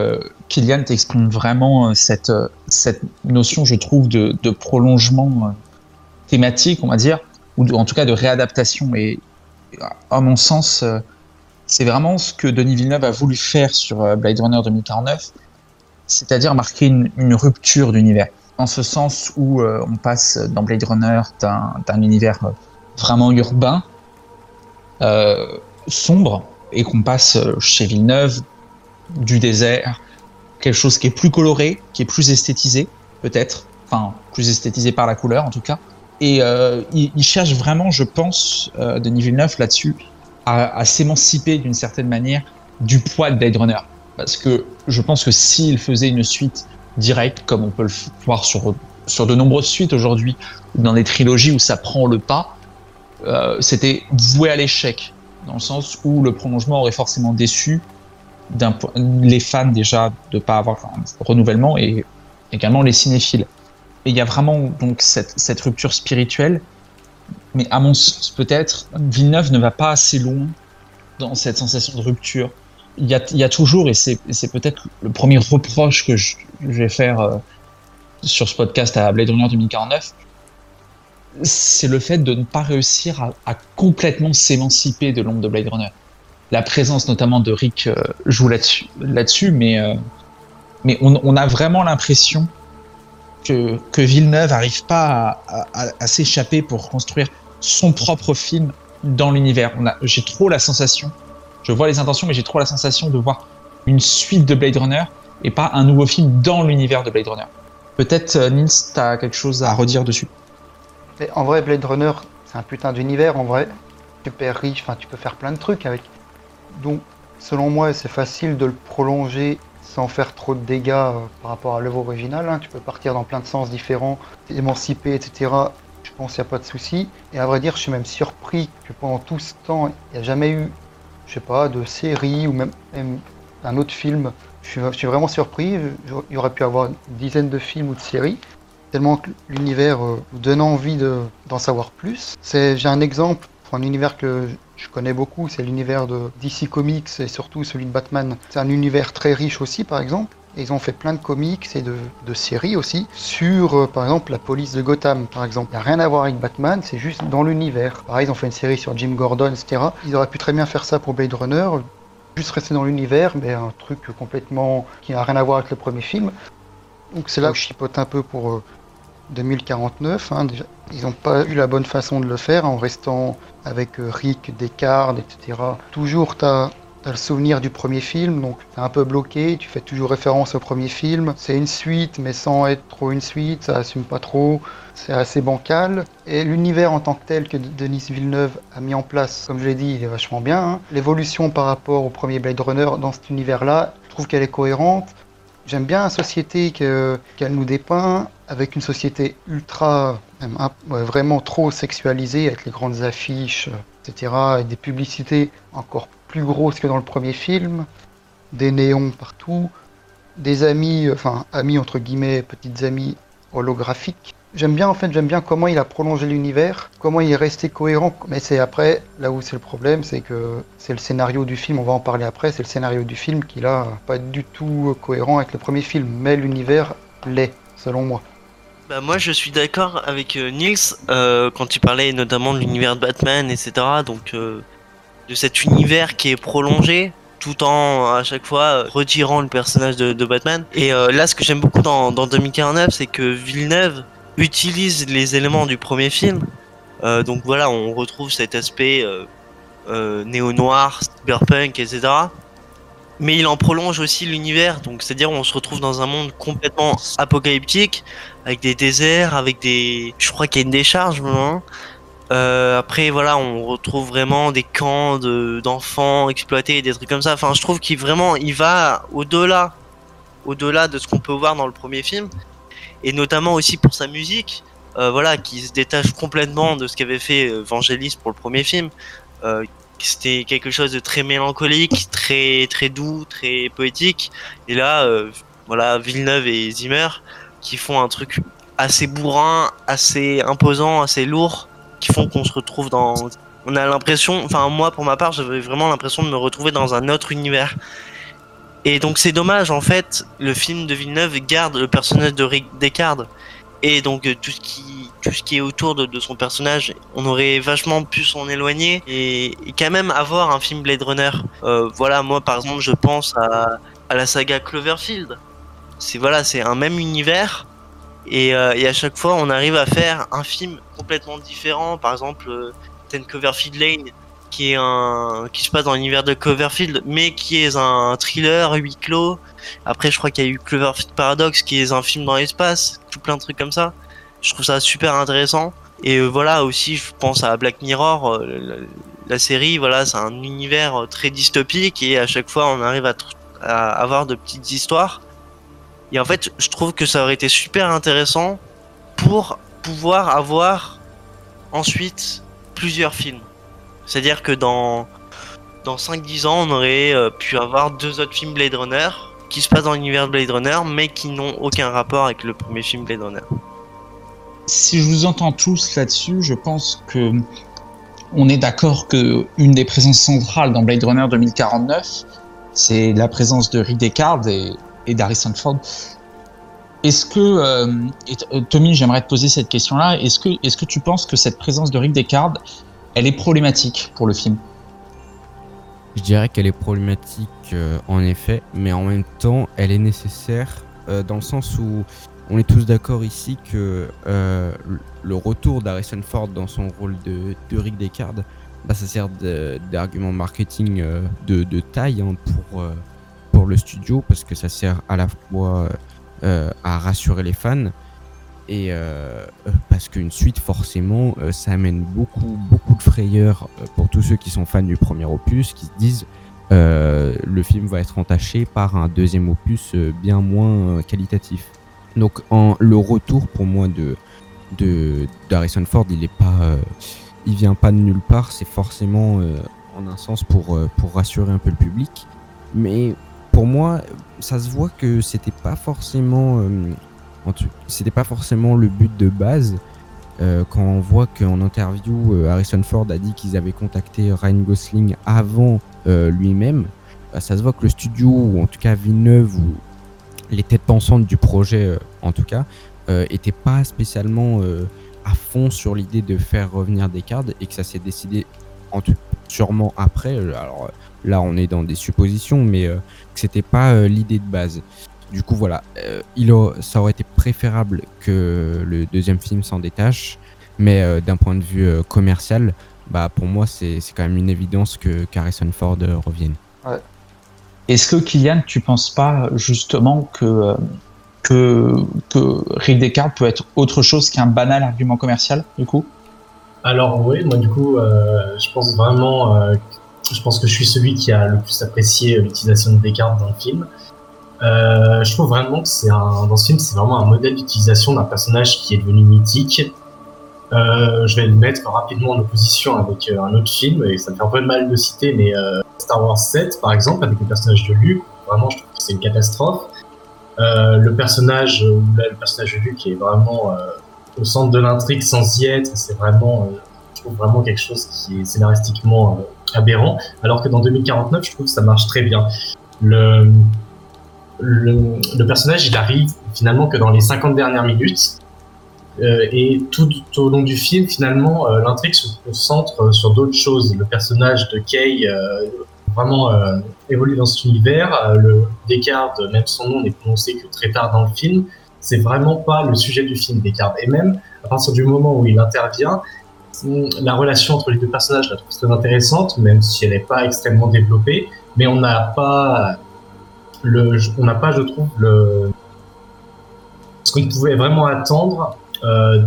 Kylian t'exprime vraiment cette cette notion, je trouve, de, de prolongement thématique, on va dire, ou en tout cas de réadaptation. Et à mon sens c'est vraiment ce que Denis Villeneuve a voulu faire sur euh, Blade Runner 2049, c'est-à-dire marquer une, rupture d'univers. En ce sens où euh, on passe dans Blade Runner d'un univers euh, vraiment urbain, sombre, et qu'on passe chez Villeneuve du désert, quelque chose qui est plus coloré, qui est plus esthétisé, peut-être, enfin plus esthétisé par la couleur en tout cas. Et il, il, cherche vraiment, je pense, Denis Villeneuve là-dessus, à, s'émanciper d'une certaine manière du poids de Blade Runner. Parce que je pense que s'il faisait une suite directe, comme on peut le voir sur, sur de nombreuses suites aujourd'hui, dans des trilogies où ça prend le pas, euh, c'était voué à l'échec, dans le sens où le prolongement aurait forcément déçu les fans déjà de ne pas avoir un renouvellement et également les cinéphiles. Et il y a vraiment donc cette, cette rupture spirituelle mais à mon sens, peut-être, Villeneuve ne va pas assez loin dans cette sensation de rupture. Il y a, toujours, et c'est peut-être le premier reproche que je, vais faire euh, sur ce podcast à Blade Runner 2049, c'est le fait de ne pas réussir à, complètement s'émanciper de l'ombre de Blade Runner. La présence notamment de Rick euh, joue là-dessus, là mais, euh, mais on, a vraiment l'impression que, Villeneuve n'arrive pas à, s'échapper pour construire son propre film dans l'univers. J'ai trop la sensation, je vois les intentions, mais j'ai trop la sensation de voir une suite de Blade Runner et pas un nouveau film dans l'univers de Blade Runner. Peut-être, euh, Nils, tu as quelque chose à redire dessus? En vrai, Blade Runner, c'est un putain d'univers, en vrai. Super riche, enfin, tu peux faire plein de trucs avec. Donc, selon moi, c'est facile de le prolonger sans faire trop de dégâts euh, par rapport à l'œuvre originale. Hein. Tu peux partir dans plein de sens différents, émanciper, etc je pense qu'il n'y a pas de souci. Et à vrai dire, je suis même surpris que pendant tout ce temps, il n'y a jamais eu, je sais pas, de série ou même, un autre film. Je suis, vraiment surpris. Il y aurait pu avoir une dizaine de films ou de séries. Tellement que l'univers euh, donne envie d'en savoir plus. J'ai un exemple pour un univers que je connais beaucoup, c'est l'univers de DC Comics et surtout celui de Batman. C'est un univers très riche aussi, par exemple ils ont fait plein de comics et de, séries aussi sur, euh, par exemple, la police de Gotham, par exemple. Il n'y a rien à voir avec Batman, c'est juste dans l'univers. Pareil, ils ont fait une série sur Jim Gordon, etc. Ils auraient pu très bien faire ça pour Blade Runner, juste rester dans l'univers, mais un truc complètement qui n'a rien à voir avec le premier film. Donc c'est là où je chipote un peu pour 2049. Euh, hein, Ils n'ont pas eu la bonne façon de le faire en restant avec euh, Rick, Descartes, etc. Toujours, tu as le souvenir du premier film, donc t'es un peu bloqué, tu fais toujours référence au premier film. C'est une suite, mais sans être trop une suite, ça assume pas trop, c'est assez bancal. Et l'univers en tant que tel que Denis Villeneuve a mis en place, comme je l'ai dit, il est vachement bien. Hein. L'évolution par rapport au premier Blade Runner dans cet univers-là, je trouve qu'elle est cohérente. J'aime bien la société qu'elle nous dépeint, avec une société ultra, vraiment trop sexualisée, avec les grandes affiches, etc., et des publicités encore plus grosse que dans le premier film, des néons partout, des amis, enfin amis entre guillemets, petites amies holographiques. J'aime bien en fait, j'aime bien comment il a prolongé l'univers, comment il est resté cohérent. Mais c'est après, là où c'est le problème, c'est que c'est le scénario du film, on va en parler après, c'est le scénario du film qui là pas du tout cohérent avec le premier film, mais l'univers l'est, selon moi. Bah moi je suis d'accord avec euh, Nils euh, quand tu parlais notamment de l'univers de Batman, etc. Donc euh, de cet univers qui est prolongé tout en à chaque fois retirant le personnage de, Batman. Et euh, là, ce que j'aime beaucoup dans, dans 2049, c'est que Villeneuve utilise les éléments du premier film. Euh, donc voilà, on retrouve cet aspect euh, néo-noir, cyberpunk, etc. Mais il en prolonge aussi l'univers, donc c'est-à-dire on se retrouve dans un monde complètement apocalyptique, avec des déserts, avec des... Je crois qu'il y a une décharge, hein, euh, après, voilà, on retrouve vraiment des camps d'enfants exploités, des trucs comme ça. Enfin, je trouve qu'il vraiment, il va au-delà, au-delà de ce qu'on peut voir dans le premier film, et notamment aussi pour sa musique. euh, voilà, qui se détache complètement de ce qu'avait fait euh, Vangelis pour le premier film. Euh, c'était quelque chose de très mélancolique, très très doux, très poétique. Et là, euh, voilà, Villeneuve et Zimmer qui font un truc assez bourrin, assez imposant, assez lourd, qui font qu'on se retrouve dans. On a l'impression, enfin moi pour ma part, j'avais vraiment l'impression de me retrouver dans un autre univers. Et donc c'est dommage en fait, le film de Villeneuve garde le personnage de Rick Deckard et donc euh, tout ce qui tout ce qui est autour de, son personnage, on aurait vachement pu s'en éloigner et, quand même avoir un film Blade Runner. Euh, voilà, moi par exemple, je pense à, la saga Cloverfield. C'est voilà, c'est un même univers et, euh, et à chaque fois on arrive à faire un film complètement différent. Par exemple, euh, Ten Cloverfield Lane qui est un qui se passe dans l'univers de Cloverfield mais qui est un thriller huis clos après je crois qu'il y a eu Cloverfield Paradox qui est un film dans l'espace tout plein de trucs comme ça je trouve ça super intéressant. Et euh, voilà aussi je pense à Black Mirror euh, la, série voilà c'est un univers euh, très dystopique et à chaque fois on arrive à, avoir de petites histoires. Et en fait je trouve que ça aurait été super intéressant pour pouvoir avoir ensuite plusieurs films. C'est-à-dire que dans, dans 5-10 ans, on aurait pu avoir deux autres films Blade Runner qui se passent dans l'univers de Blade Runner, mais qui n'ont aucun rapport avec le premier film Blade Runner. Si je vous entends tous là-dessus, je pense que on est d'accord que une des présences centrales dans Blade Runner 2049, c'est la présence de Rick Deckard et, et d'Harrison Ford. Est-ce que, euh, euh, Tommy, j'aimerais te poser cette question-là. Est-ce que, est-ce que tu penses que cette présence de Rick Deckard, elle est problématique pour le film? Je dirais qu'elle est problématique euh, en effet, mais en même temps, elle est nécessaire dans le sens où on est tous d'accord ici que euh, le retour d'Harrison Ford dans son rôle de, de Rick Deckard, bah, ça sert d'argument marketing euh, de, de taille hein, pour, euh, pour le studio parce que ça sert à la fois à rassurer les fans et parce qu'une suite forcément ça amène beaucoup beaucoup de frayeur pour tous ceux qui sont fans du premier opus qui se disent le film va être entaché par un deuxième opus bien moins qualitatif donc le retour pour moi de de Ford il est pas euh, il vient pas de nulle part c'est forcément euh, en un sens pour euh, pour rassurer un peu le public mais pour moi ça se voit que c'était pas forcément c'était pas forcément le but de base. Quand on voit qu'en interview, euh, Harrison Ford a dit qu'ils avaient contacté Ryan Gosling avant lui-même, bah, ça se voit que le studio, ou en tout cas Villeneuve, ou les têtes pensantes du projet euh, en tout cas, euh, étaient pas spécialement euh, à fond sur l'idée de faire revenir Descartes et que ça s'est décidé tout, sûrement après. euh, Alors euh, là, on est dans des suppositions, mais euh, que c'était pas euh, l'idée de base. Du coup, voilà, euh, ça aurait été préférable que le deuxième film s'en détache, mais euh, d'un point de vue euh, commercial, bah pour moi c'est quand même une évidence que Harrison Ford euh, revienne. Est-ce que Kylian, tu penses pas justement que euh, que, Rick Deckard peut être autre chose qu'un banal argument commercial du coup? Alors oui, moi du coup, euh, je pense vraiment, euh, je pense que je suis celui qui a le plus apprécié l'utilisation de Descartes dans le film. Je trouve vraiment que c'est un, dans ce film, c'est vraiment un modèle d'utilisation d'un personnage qui est devenu mythique. Euh, je vais le mettre rapidement en opposition avec euh, un autre film, et ça me fait un peu mal de citer, mais euh, Star Wars 7, par exemple, avec le personnage de Luke, vraiment, je trouve que c'est une catastrophe. Le personnage, le personnage de Luke est vraiment au centre de l'intrigue sans y être, c'est vraiment, je trouve vraiment quelque chose qui est scénaristiquement aberrant. Alors que dans 2049, je trouve que ça marche très bien. Le personnage, il arrive finalement que dans les 50 dernières minutes. Euh, et tout, au long du film, finalement, euh, l'intrigue se concentre euh, sur d'autres choses. Le personnage de Kay vraiment évolue dans cet univers. Le Descartes, même son nom n'est prononcé que très tard dans le film. C'est vraiment pas le sujet du film, Descartes. Et même à partir du moment où il intervient, la relation entre les deux personnages, je la trouve très intéressante, même si elle n'est pas extrêmement développée. Mais on n'a pas le, on n'a pas, je trouve, ce qu'on pouvait vraiment attendre euh,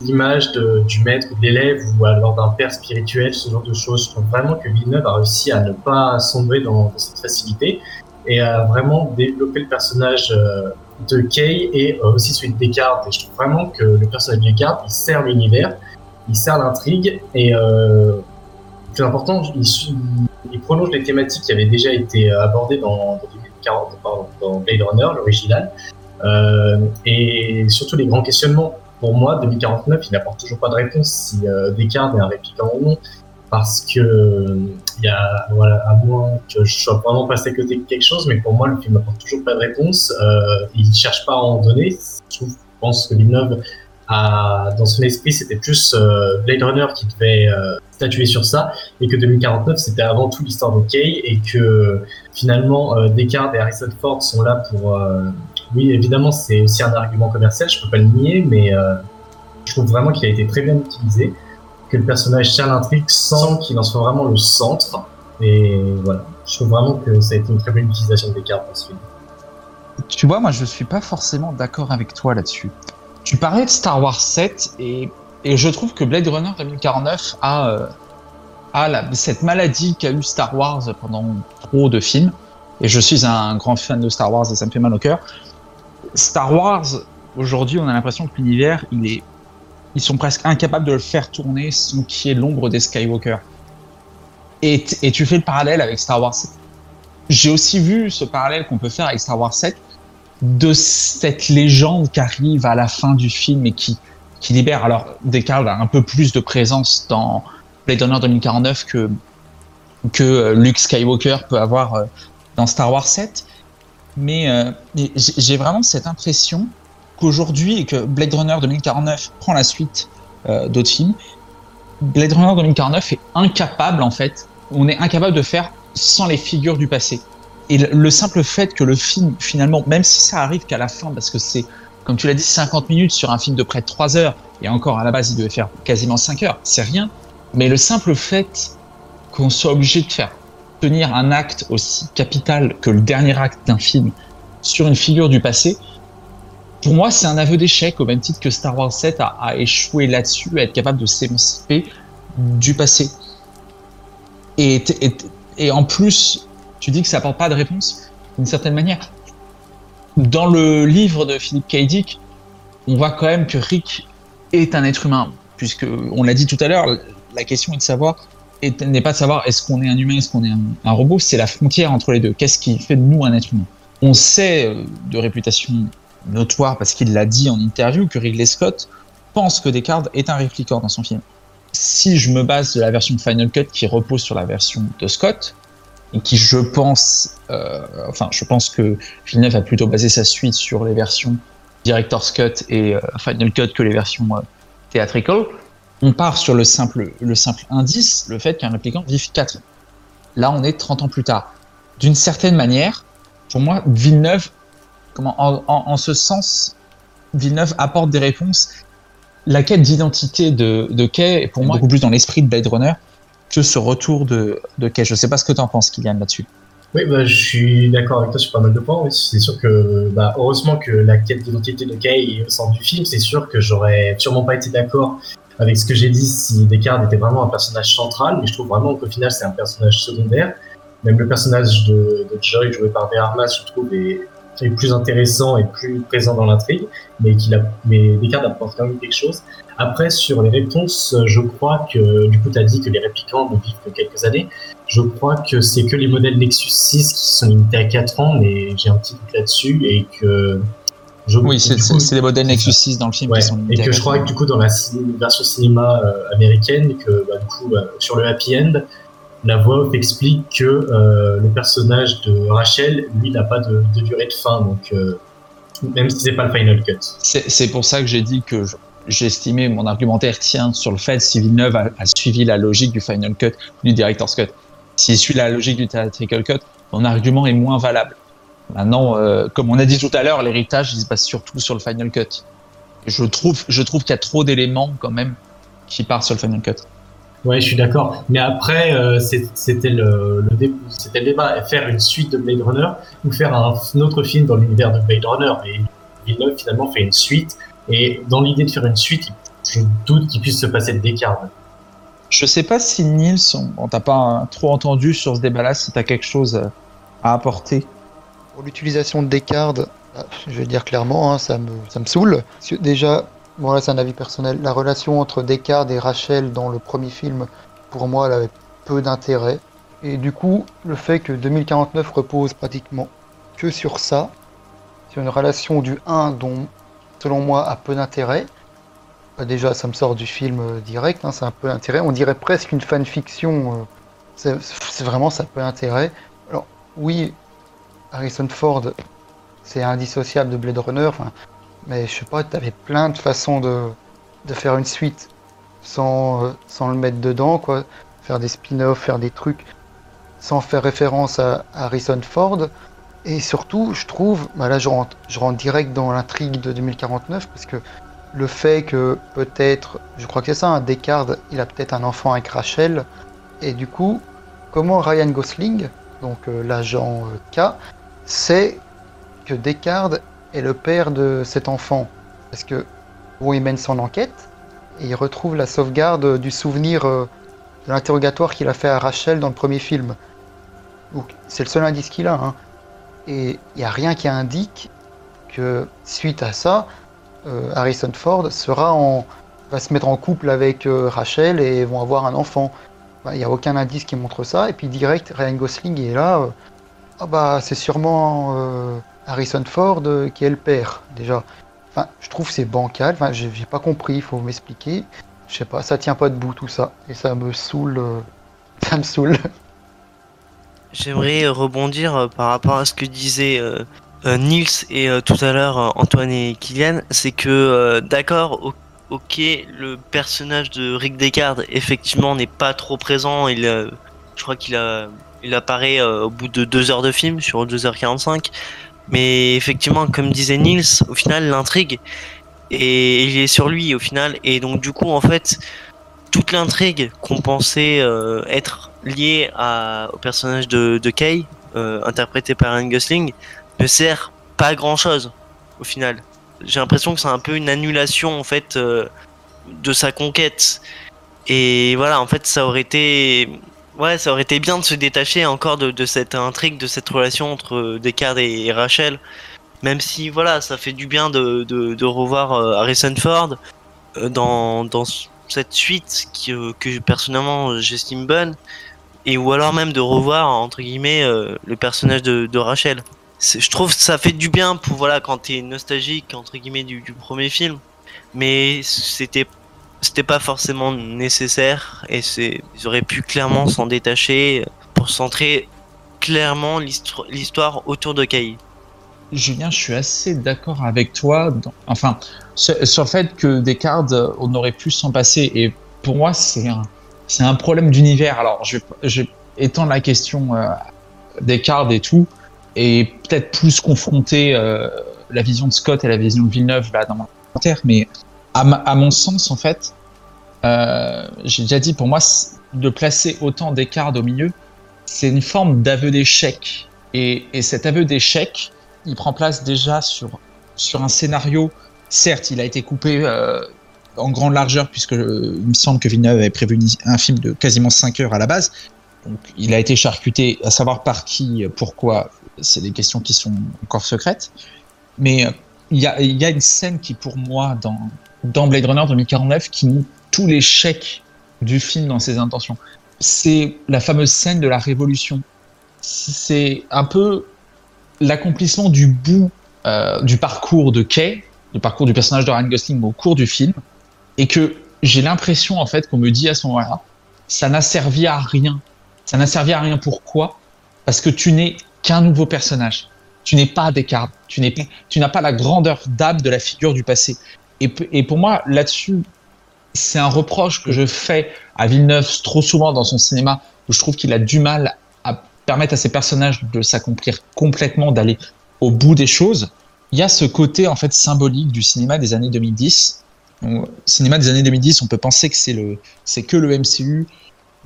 l'image du maître de l'élève ou alors d'un père spirituel, ce genre de choses. Je trouve vraiment que Villeneuve a réussi à ne pas sombrer dans, cette facilité et à vraiment développer le personnage euh, de Kay et aussi celui de Descartes. Et je trouve vraiment que le personnage de Descartes, il sert l'univers, il sert l'intrigue et plus important, il, prolonge les thématiques qui avaient déjà été abordées dans Blade Runner, l'original, et surtout les grands questionnements pour moi, 2049, il n'apporte toujours pas de réponse si euh, Descartes est un répliquant ou non. Parce que, il y a, voilà, à moins que je sois vraiment passé à côté de quelque chose, mais pour moi, le film n'apporte toujours pas de réponse. Euh, il ne cherche pas à en donner. Je pense que Villeneuve, a, dans son esprit, c'était plus euh, Blade Runner qui devait statuer sur ça, et que 2049, c'était avant tout l'histoire de Kay, et que finalement, Descartes et Harrison Ford sont là pour oui, évidemment, c'est aussi un argument commercial, je peux pas le nier, mais euh, je trouve vraiment qu'il a été très bien utilisé, que le personnage tient l'intrigue sans qu'il en soit vraiment le centre. Et voilà, je trouve vraiment que ça a été une très bonne utilisation des cartes dans ce film. Tu vois, moi je suis pas forcément d'accord avec toi là-dessus. Tu parlais de Star Wars 7 et, je trouve que Blade Runner 2049 a, euh, a cette maladie qu'a eu Star Wars pendant trop de films. Et je suis un grand fan de Star Wars et ça me fait mal au cœur. Star Wars, aujourd'hui, on a l'impression que l'univers, ils sont presque incapables de le faire tourner sans qu'il y ait l'ombre des Skywalker. Et, tu fais le parallèle avec Star Wars 7. J'ai aussi vu ce parallèle qu'on peut faire avec Star Wars 7 de cette légende qui arrive à la fin du film et qui, libère. Alors, Descartes a un peu plus de présence dans Blade Runner 2049 que, que Luke Skywalker peut avoir euh, dans Star Wars 7. Mais euh, j'ai vraiment cette impression qu'aujourd'hui, et que Blade Runner 2049 prend la suite euh, d'autres films, Blade Runner 2049 est incapable, en fait, on est incapable de faire sans les figures du passé. Et le, simple fait que le film, finalement, même si ça arrive qu'à la fin, parce que c'est, comme tu l'as dit, 50 minutes sur un film de près de 3 heures, et encore à la base, il devait faire quasiment 5 heures, c'est rien. Mais le simple fait qu'on soit obligé de faire tenir un acte aussi capital que le dernier acte d'un film sur une figure du passé, pour moi, c'est un aveu d'échec, au même titre que Star Wars 7 a, échoué là-dessus, à être capable de s'émanciper du passé. Et, en plus, tu dis que ça apporte pas de réponse, d'une certaine manière. Dans le livre de Philippe K. On voit quand même que Rick est un être humain, puisque, on l'a dit tout à l'heure, la question est de savoir n'est pas de savoir est-ce qu'on est un humain, est-ce qu'on est un, robot, c'est la frontière entre les deux. Qu'est-ce qui fait de nous un être humain? On sait euh, de réputation notoire, parce qu'il l'a dit en interview, que Ridley Scott pense que Descartes est un répliquant dans son film. Si je me base de la version Final Cut qui repose sur la version de Scott, et qui je pense, euh, enfin je pense que Villeneuve a plutôt basé sa suite sur les versions Director's Cut et euh, Final Cut que les versions theatrical, on part sur le simple, le simple indice, le fait qu'un répliquant vive 4 Là, on est 30 ans plus tard. D'une certaine manière, pour moi, Villeneuve, comment, en, ce sens, Villeneuve apporte des réponses. La quête d'identité de, de Kay est pour moi beaucoup plus dans l'esprit de Blade Runner que ce retour de, de Kay. Je ne sais pas ce que tu en penses, Kylian, là-dessus. Oui, bah, je suis d'accord avec toi sur pas mal de points. c'est sûr que, bah, heureusement que la quête d'identité de Kay est au centre du film. C'est sûr que j'aurais sûrement pas été d'accord avec ce que j'ai dit si Descartes était vraiment un personnage central, mais je trouve vraiment qu'au final c'est un personnage secondaire. Même le personnage de, de Joy joué par De je trouve, est, plus intéressant et plus présent dans l'intrigue, mais, qu'il a, mais Descartes apporte quand même quelque chose. Après, sur les réponses, je crois que, du coup, tu as dit que les réplicants ne vivent que quelques années. Je crois que c'est que les modèles Nexus 6 qui sont limités à 4 ans, mais j'ai un petit doute là-dessus et que oui, c'est des modèles Nexus 6 dans le film. et que je crois que du coup, dans la version cinéma euh, américaine, que bah, du coup, euh, sur le happy end, la voix off explique que euh, le personnage de Rachel, lui, n'a pas de, durée de fin. Donc, même si c'est pas le final cut. C'est pour ça que j'ai dit que j'estimais mon argumentaire tient sur le fait si Villeneuve a, a, suivi la logique du final cut, du director's cut. S'il suit la logique du theatrical cut, mon argument est moins valable. Maintenant, euh, comme on a dit tout à l'heure, l'héritage il se base surtout sur le Final Cut. je trouve, je trouve qu'il y a trop d'éléments quand même qui partent sur le Final Cut. Ouais, je suis d'accord. Mais après, euh, c'était le, le, le, débat faire une suite de Blade Runner ou faire un, autre film dans l'univers de Blade Runner. Et Villeneuve finalement fait une suite. Et dans l'idée de faire une suite, je doute qu'il puisse se passer de Descartes. Je sais pas si Nils, on, t'a pas trop entendu sur ce débat-là, si tu as quelque chose à apporter pour l'utilisation de Descartes, Ah, Je vais dire clairement, hein, ça, me, ça me saoule. Déjà, bon là c'est un avis personnel, la relation entre Descartes et Rachel dans le premier film, pour moi, elle avait peu d'intérêt. Et du coup, le fait que 2049 repose pratiquement que sur ça, sur une relation du 1 dont, selon moi, a peu d'intérêt, bah, déjà ça me sort du film euh, direct, hein, c'est un peu d'intérêt. On dirait presque une fanfiction, euh, c'est vraiment ça a peu d'intérêt. Alors, oui, Harrison Ford, c'est indissociable de Blade Runner, mais je sais pas, t'avais plein de façons de, faire une suite sans, euh, sans le mettre dedans, quoi. Faire des spin-offs, faire des trucs sans faire référence à, Harrison Ford. Et surtout, je trouve, bah là je rentre, je rentre direct dans l'intrigue de 2049 parce que le fait que peut-être, je crois que c'est ça, un Descartes, il a peut-être un enfant avec Rachel. Et du coup, comment Ryan Gosling, donc euh, l'agent euh, K, sait que Descartes est le père de cet enfant Parce que bon, il mène son enquête et il retrouve la sauvegarde du souvenir euh, de l'interrogatoire qu'il a fait à Rachel dans le premier film. C'est le seul indice qu'il a. hein. Et il n'y a rien qui indique que suite à ça, euh, Harrison Ford sera en, va se mettre en couple avec euh, Rachel et vont avoir un enfant. Il n'y a aucun indice qui montre ça. Et puis direct, Ryan Gosling est là. Ah bah c'est sûrement euh, Harrison Ford euh, qui est le père déjà. Enfin, je trouve c'est bancal. Enfin, j'ai pas compris. Il faut m'expliquer. Je sais pas, ça tient pas debout tout ça. Et ça me saoule. euh, ça me saoule. J'aimerais rebondir par rapport à ce que euh, Nils et tout à l'heure Antoine et Kylian. C'est que, d'accord, ok, le personnage de Rick Descartes, effectivement, n'est pas trop présent. Je crois qu'il a, il apparaît euh, au bout de deux heures de film, sur 2h45. Mais effectivement, comme disait Nils, au final, l'intrigue, et il est sur lui au final. Et donc, du coup, en fait, toute l'intrigue qu'on pensait euh, être liée au personnage de, Kay, euh, interprété par Ryan Gosling, ne sert pas à grand chose au final. J'ai l'impression que c'est un peu une annulation en fait de sa conquête. Et voilà, en fait, ça aurait été, ouais, ça aurait été bien de se détacher encore de, de cette intrigue, de cette relation entre Descartes et, Rachel. Même si, voilà, ça fait du bien de, de, revoir euh, Harrison Ford euh, dans, dans cette suite qui, euh, que personnellement euh, j'estime bonne. Et ou alors même de revoir, entre guillemets, euh, le personnage de, Rachel. Je trouve que ça fait du bien pour, voilà, quand t'es nostalgique, entre guillemets, du, du premier film. Mais c'était c'était pas forcément nécessaire et c'est ils auraient pu clairement s'en détacher pour centrer clairement l'histo- l'histoire autour de Kai. Julien, je suis assez d'accord avec toi. enfin, sur, le fait que Descartes, on aurait pu s'en passer. Et pour moi, c'est un, c'est un problème d'univers. Alors, je je étendre la question euh, Descartes et tout, et peut-être plus confronter euh, la vision de Scott et la vision de Villeneuve là dans mon commentaire. Mais à, mon sens, en fait, euh, j'ai déjà dit, pour moi, de placer autant Descartes au milieu, c'est une forme d'aveu d'échec. Et, et cet aveu d'échec, il prend place déjà sur, sur un scénario. Certes, il a été coupé euh, en grande largeur, puisque euh, il me semble que Villeneuve avait prévu un film de quasiment 5 heures à la base. Donc, il a été charcuté, à savoir par qui, pourquoi, c'est des questions qui sont encore secrètes. Mais il y y a une scène qui, pour moi, dans, dans Blade Runner 2049, qui montre tout l'échec du film dans ses intentions. C'est la fameuse scène de la révolution. C'est un peu l'accomplissement du bout euh, du parcours de Kay, du parcours du personnage de Ryan Gosling au cours du film, et que j'ai l'impression en fait qu'on me dit à ce moment-là, ça n'a servi à rien. Ça n'a servi à rien pourquoi? Parce que tu n'es qu'un nouveau personnage. Tu n'es pas Descartes. Tu n'es, tu n'as pas la grandeur d'âme de la figure du passé. Et, pour moi, là-dessus, c'est un reproche que je fais à Villeneuve trop souvent dans son cinéma, où je trouve qu'il a du mal à permettre à ses personnages de s'accomplir complètement, d'aller au bout des choses. Il y a ce côté en fait symbolique du cinéma des années 2010. Donc, cinéma des années 2010, on peut penser que c'est le, c'est que le MCU.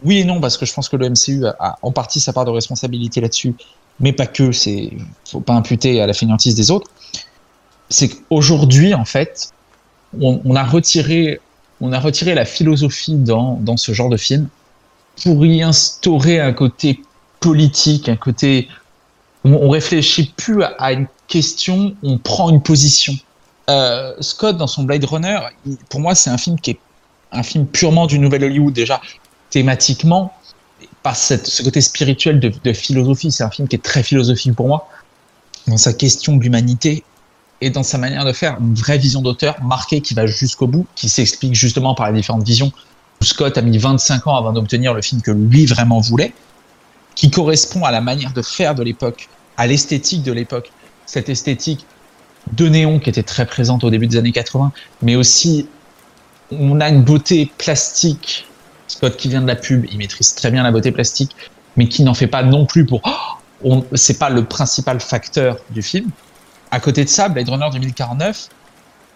Oui et non, parce que je pense que le MCU a, a en partie sa part de responsabilité là-dessus, mais pas que. C'est, faut pas imputer à la fainéantise des autres. C'est qu'aujourd'hui, en fait, on, a retiré, on a retiré la philosophie dans, dans ce genre de film pour y instaurer un côté politique, un côté on, on réfléchit plus à, une question, on prend une position. Euh, Scott, dans son Blade Runner, pour moi, c'est un film qui est un film purement du Nouvel Hollywood, déjà thématiquement, par cette, ce côté spirituel de philosophie. C'est un film qui est très philosophique pour moi, dans sa question de l'humanité et dans sa manière de faire une vraie vision d'auteur marquée qui va jusqu'au bout, qui s'explique justement par les différentes visions. Scott a mis 25 ans avant d'obtenir le film que lui vraiment voulait, qui correspond à la manière de faire de l'époque, à l'esthétique de l'époque. Cette esthétique de néon qui était très présente au début des années 80, mais aussi on a une beauté plastique. Scott qui vient de la pub, il maîtrise très bien la beauté plastique, mais qui n'en fait pas non plus pour. Oh, c'est pas le principal facteur du film. À côté de ça, Blade Runner 2049,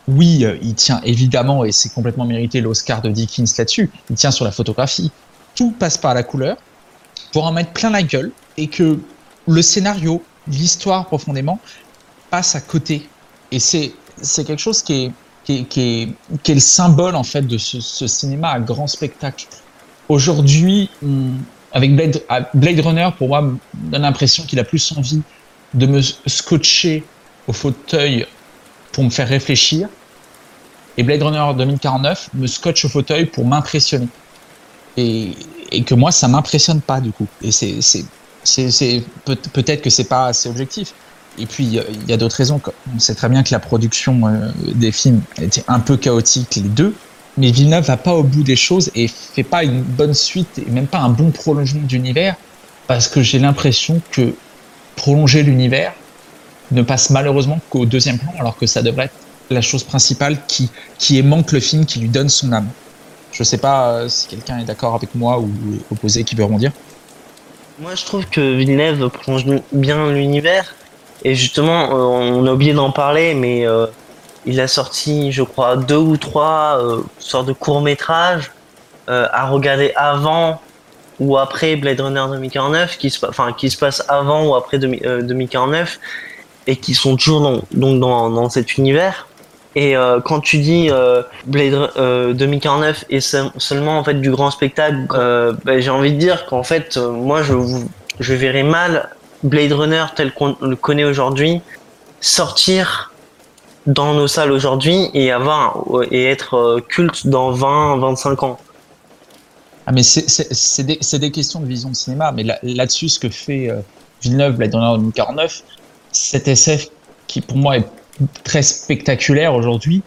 oui, euh, il tient évidemment, et c'est complètement mérité l'Oscar de Dickens là-dessus, il tient sur la photographie. Tout passe par la couleur pour en mettre plein la gueule et que le scénario, l'histoire profondément, passe à côté. Et c'est, c'est quelque chose qui est, qui, est, qui, est, qui est le symbole en fait de ce, ce cinéma à grand spectacle. Aujourd'hui, avec Blade, Blade Runner, pour moi, donne l'impression qu'il a plus envie de me scotcher au fauteuil pour me faire réfléchir. Et Blade Runner 2049 me scotche au fauteuil pour m'impressionner. Et, et, que moi, ça m'impressionne pas du coup. Et c'est, c'est, c'est, peut, peut-être que c'est pas assez objectif. Et puis, il y a, a d'autres raisons. On sait très bien que la production euh, des films était un peu chaotique, les deux. Mais Villeneuve va pas au bout des choses et fait pas une bonne suite et même pas un bon prolongement d'univers parce que j'ai l'impression que prolonger l'univers, ne passe malheureusement qu'au deuxième plan, alors que ça devrait être la chose principale qui, qui manque le film, qui lui donne son âme. Je sais pas euh, si quelqu'un est d'accord avec moi ou opposé qui veut rebondir. Moi, je trouve que Villeneuve prolonge bien l'univers. Et justement, euh, on a oublié d'en parler, mais euh, il a sorti, je crois, deux ou trois sortes de courts-métrages à regarder avant ou après Blade Runner 2049, qui se, enfin, qui se passe avant ou après 2049 et qui sont toujours dans, donc dans, dans cet univers. Et euh, quand tu dis euh, Blade euh, 2049 et seulement en fait du grand spectacle, euh, bah, j'ai envie de dire qu'en fait moi je je verrais mal Blade Runner tel qu'on le connaît aujourd'hui sortir dans nos salles aujourd'hui et avoir et être culte dans 20 25 ans. Ah mais c'est des, des questions de vision de cinéma mais là-dessus là ce que fait Villeneuve Blade Runner 2049 cet SF qui pour moi est très spectaculaire aujourd'hui,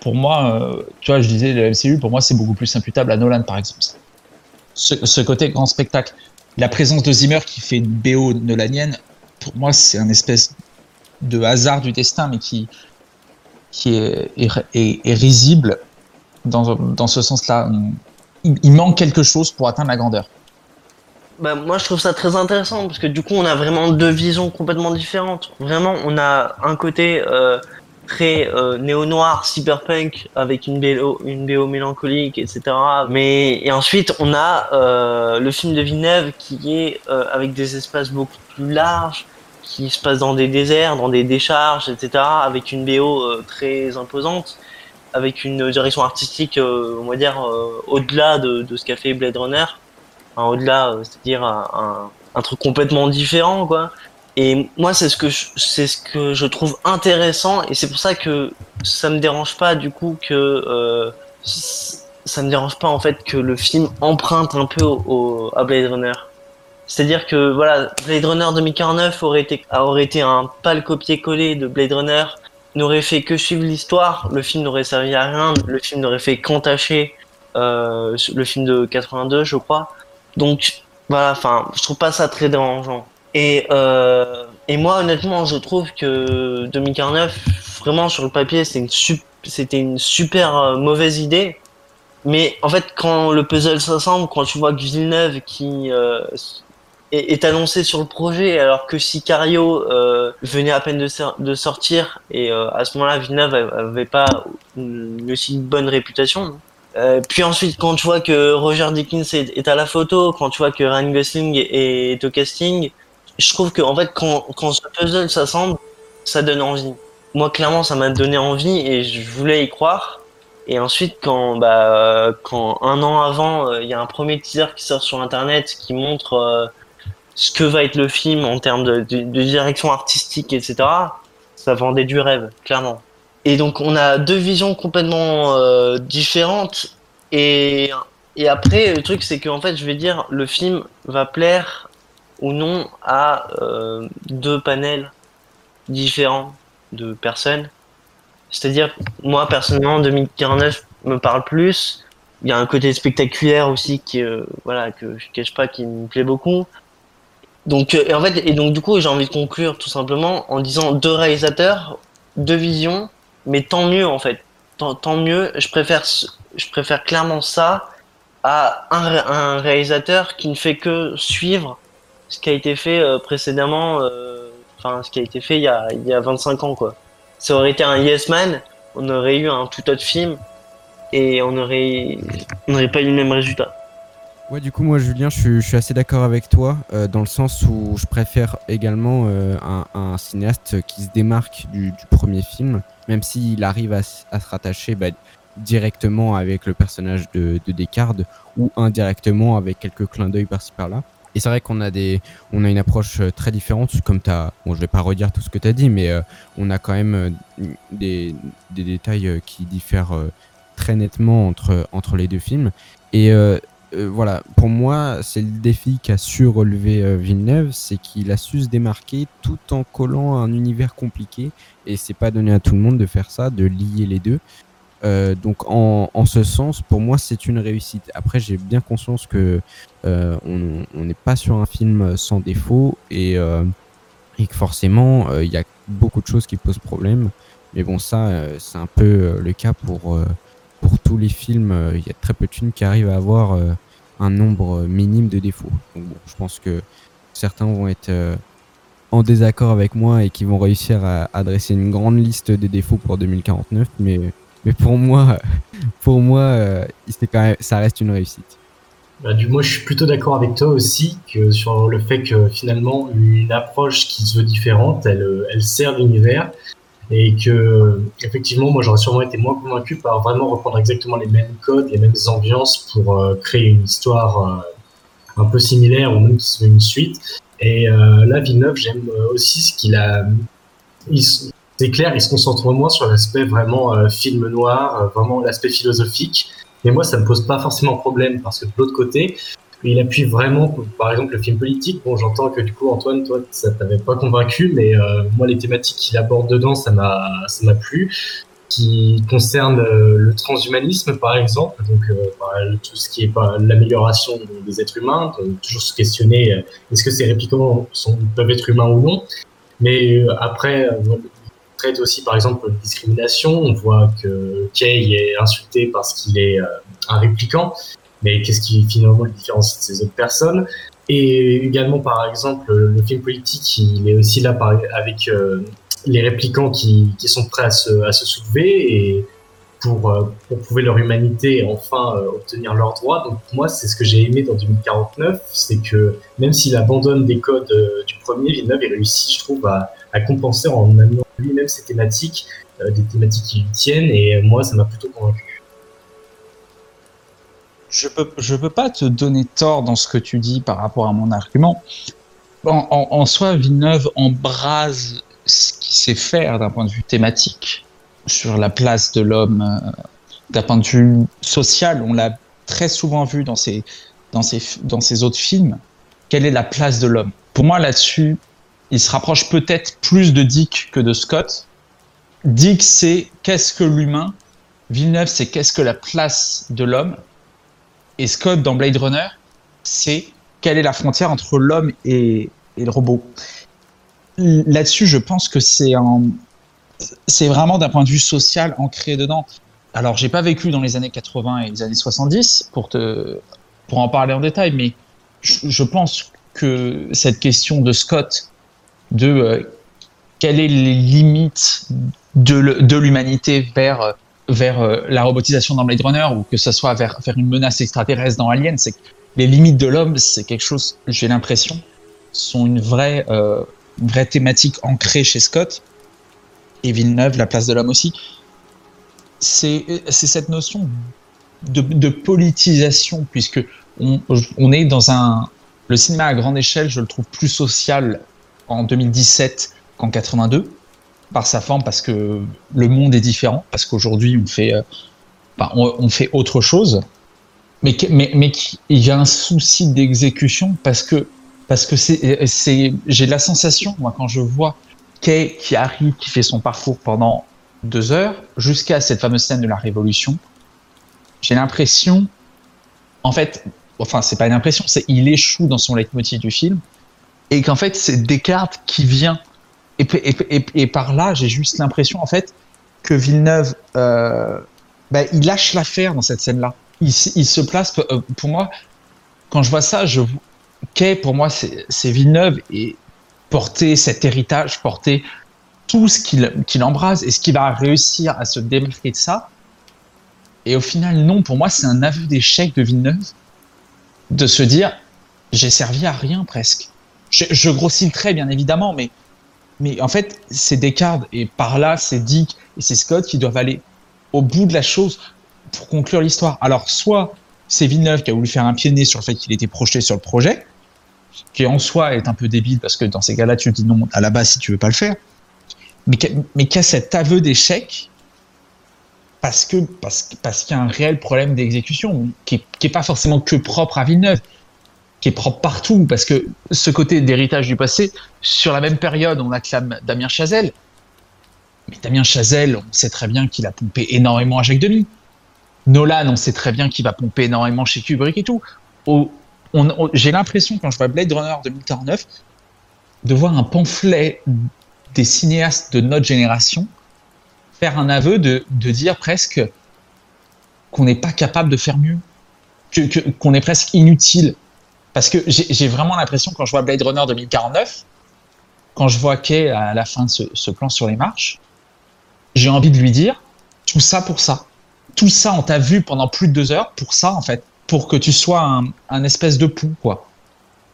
pour moi, euh, tu vois, je disais le MCU, pour moi c'est beaucoup plus imputable à Nolan par exemple. Ce, côté grand spectacle, la présence de Zimmer qui fait une BO nolanienne, pour moi c'est un espèce de hasard du destin, mais qui, qui est, risible dans, dans ce sens-là. Il manque quelque chose pour atteindre la grandeur. Bah, moi je trouve ça très intéressant parce que du coup on a vraiment deux visions complètement différentes. Vraiment on a un côté euh, très euh, néo-noir, cyberpunk avec une BO, une BO mélancolique, etc. Mais et ensuite on a euh, le film de Villeneuve qui est euh, avec des espaces beaucoup plus larges, qui se passe dans des déserts, dans des décharges, etc. Avec une BO euh, très imposante, avec une direction artistique, euh, on va dire au-delà de, de ce qu'a fait Blade Runner au-delà, euh, c'est-à-dire un, un, truc complètement différent, quoi. Et moi, c'est ce que je, c'est ce que je trouve intéressant, et c'est pour ça que ça me dérange pas du coup que euh, ça me dérange pas en fait que le film emprunte un peu au à Blade Runner. C'est-à-dire que voilà, Blade Runner 2049 aurait été aurait été un pâle copier-coller de Blade Runner, n'aurait fait que suivre l'histoire, le film n'aurait servi à rien, le film n'aurait fait qu'entacher euh, le film de 82, je crois. Donc voilà, enfin, je trouve pas ça très dérangeant. Et euh, et moi honnêtement, je trouve que 2049, vraiment sur le papier, c'est une c'était une super euh, mauvaise idée. Mais en fait, quand le puzzle s'assemble, quand tu vois que Villeneuve qui euh, est, annoncé sur le projet, alors que Sicario venait à peine de, sortir, et à ce moment-là, Villeneuve avait pas une aussi bonne réputation. Euh, puis ensuite, quand tu vois que Roger Dickens est, à la photo, quand tu vois que Ryan Gosling est, au casting, je trouve que en fait, quand, quand ce puzzle s'assemble, ça donne envie. Moi, clairement, ça m'a donné envie et je voulais y croire. Et ensuite, quand, bah, quand un an avant, il euh, y a un premier teaser qui sort sur Internet qui montre euh, ce que va être le film en termes de, de direction artistique, etc. ça vendait du rêve, clairement. Et donc on a deux visions complètement euh, différentes. Et, et après, le truc, c'est qu'en fait, je vais dire, le film va plaire ou non à euh, deux panels différents de personnes. C'est-à-dire, moi, personnellement, 2049 me parle plus. Il y a un côté spectaculaire aussi qui, euh, voilà, que je cache pas, qui me plaît beaucoup. Donc, et en fait, et donc du coup, j'ai envie de conclure tout simplement en disant deux réalisateurs, deux visions, mais tant mieux en fait, tant, mieux. Je préfère, clairement ça à un, ré- un réalisateur qui ne fait que suivre ce qui a été fait euh, précédemment, euh, enfin ce qui a été fait il y a, il y a 25 ans quoi. Ça aurait été un Yes Man, on aurait eu un tout autre film et on aurait, on n'aurait pas eu le même résultat. Ouais, du coup, moi, Julien, je suis, je suis assez d'accord avec toi, euh, dans le sens où je préfère également euh, un, un cinéaste qui se démarque du, premier film, même s'il arrive à, à se rattacher bah, directement avec le personnage de, de Descartes ou indirectement avec quelques clins d'œil par-ci par-là. Et c'est vrai qu'on a des, on a une approche euh, très différente, comme t'as, bon, je vais pas redire tout ce que tu as dit, mais on a quand même des, des détails qui diffèrent très nettement entre, entre les deux films. Et euh, voilà, pour moi, c'est le défi qu'a su relever euh, Villeneuve, c'est qu'il a su se démarquer tout en collant un univers compliqué. Et c'est pas donné à tout le monde de faire ça, de lier les deux. Euh, donc en, en ce sens, pour moi, c'est une réussite. Après, j'ai bien conscience que on n'est pas sur un film sans défaut et, et que forcément, il y a beaucoup de choses qui posent problème. Mais bon, ça, c'est un peu le cas pour, pour tous les films. Euh, Il y a très peu de films qui arrivent à avoir euh, un nombre minime de défauts. Je pense que certains vont être euh, en désaccord avec moi et qui vont réussir à adresser une grande liste de défauts pour 2049. Mais, mais pour moi, pour moi, euh, quand même, ça reste une réussite. Bah, du moi, je suis plutôt d'accord avec toi aussi que sur le fait que finalement une approche qui se veut différente, elle, euh, elle sert l'univers et que effectivement, moi, j'aurais sûrement été moins convaincu par vraiment reprendre exactement les mêmes codes, les mêmes ambiances pour euh, créer une histoire euh, un peu similaire ou même qui veut une suite. Et euh, là, Villeneuve, j'aime euh, aussi ce qu'il a. C'est clair, il se concentre moins sur l'aspect vraiment film noir, vraiment l'aspect philosophique. Mais moi, ça me pose pas forcément problème parce que de l'autre côté, il appuie vraiment, par exemple, le film politique. Bon, j'entends que du coup, Antoine, toi, ça t'avait pas convaincu, mais euh, moi, les thématiques qu'il aborde dedans, ça m'a, ça m'a plu. Qui concerne euh, le transhumanisme, par exemple, donc euh, bah, tout ce qui est pas l'amélioration des êtres humains, toujours se questionner euh, est-ce que ces réplicants sont, peuvent être humains ou non. Mais euh, après, euh, on traite aussi, par exemple, de discrimination. On voit que Kay est insulté parce qu'il est un répliquant mais qu'est-ce qui finalement le différencie de ces autres personnes? Et également, par exemple, le film politique, il est aussi là avec euh, les réplicants qui, sont prêts à se, soulever et pour, euh, pour prouver leur humanité et enfin euh, obtenir leurs droits. Donc moi, c'est ce que j'ai aimé dans 2049, c'est que même s'il abandonne des codes du premier, Villeneuve il réussit, je trouve, à, à compenser en amenant lui-même ses thématiques, des thématiques qui lui tiennent, et moi, ça m'a plutôt convaincu. Je peux, je peux pas te donner tort dans ce que tu dis par rapport à mon argument. En, soi, Villeneuve embrase ce qu'il sait faire d'un point de vue thématique sur la place de l'homme, euh, d'un point de vue social. On l'a très souvent vu dans ses, dans ses, dans ses autres films. Quelle est la place de l'homme? Pour moi, là-dessus, il se rapproche peut-être plus de Dick que de Scott. Dick, c'est qu'est-ce que l'humain? Villeneuve, c'est qu'est-ce que la place de l'homme? Et Scott, dans Blade Runner, c'est quelle est la frontière entre l'homme et, le robot. Là-dessus, je pense que c'est c'est vraiment d'un point de vue social ancré dedans. Alors, j'ai pas vécu dans les années 80 et les années 70 pour te, pour en parler en détail, mais je, pense que cette question de Scott, de euh, quelles est les limites de, de l'humanité vers vers euh, la robotisation dans Blade Runner ou que ce soit vers, vers une menace extraterrestre dans Alien, c'est que les limites de l'homme, c'est quelque chose, j'ai l'impression, sont une vraie, euh, une vraie thématique ancrée chez Scott et Villeneuve, la place de l'homme aussi. C'est cette notion de, politisation, puisque on, on est dans un. Le cinéma à grande échelle, je le trouve plus social en 2017 qu'en 82 par sa forme parce que le monde est différent, parce qu'aujourd'hui on fait, euh, on, fait autre chose, mais, mais, mais qu'il y a un souci d'exécution parce que, parce que c'est, j'ai la sensation, moi, quand je vois Kay qui arrive, qui fait son parcours pendant deux heures, jusqu'à cette fameuse scène de la Révolution, j'ai l'impression, en fait, enfin, c'est pas une impression, c'est il échoue dans son leitmotiv du film, et qu'en fait, c'est Descartes qui vient. Et, par là, j'ai juste l'impression, en fait, que Villeneuve, euh, bah, il lâche l'affaire dans cette scène-là. Il, se place, euh, pour moi, quand je vois ça, je Kay, pour moi, c'est Villeneuve et porter cet héritage, porter tout ce qu'il qu'il embrase et ce qu'il va réussir à se démarquer de ça. Et au final, non, pour moi, c'est un aveu d'échec de Villeneuve de se dire j'ai servi à rien presque. Je, je grossis trait, bien évidemment, mais, mais en fait, c'est Descartes et par là, c'est Dick et c'est Scott qui doivent aller au bout de la chose pour conclure l'histoire. Alors, soit c'est Villeneuve qui a voulu faire un pied de nez sur le fait qu'il était projeté sur le projet, qui en soi est un peu débile parce que dans ces cas-là, tu dis non à la base si tu veux pas le faire, mais qui a, cet aveu d'échec parce que parce, parce qu'il y a un réel problème d'exécution qui est, qui est pas forcément que propre à Villeneuve, qui est propre partout parce que ce côté d'héritage du passé, sur la même période, on acclame Damien Chazelle, mais Damien Chazelle, on sait très bien qu'il a pompé énormément à Jacques Demy. Nolan, on sait très bien qu'il va pomper énormément chez Kubrick et tout. J'ai l'impression, quand je vois Blade Runner 2049, de voir un pamphlet des cinéastes de notre génération faire un aveu de, de dire presque qu'on n'est pas capable de faire mieux, que- que- qu'on est presque inutile. Parce que j'ai vraiment l'impression, quand je vois Blade Runner 2049, quand je vois Kay à la fin de ce, plan sur les marches, j'ai envie de lui dire tout ça pour ça. Tout ça, on t'a vu pendant plus de deux heures pour ça, en fait. Pour que tu sois un, espèce de pou, quoi.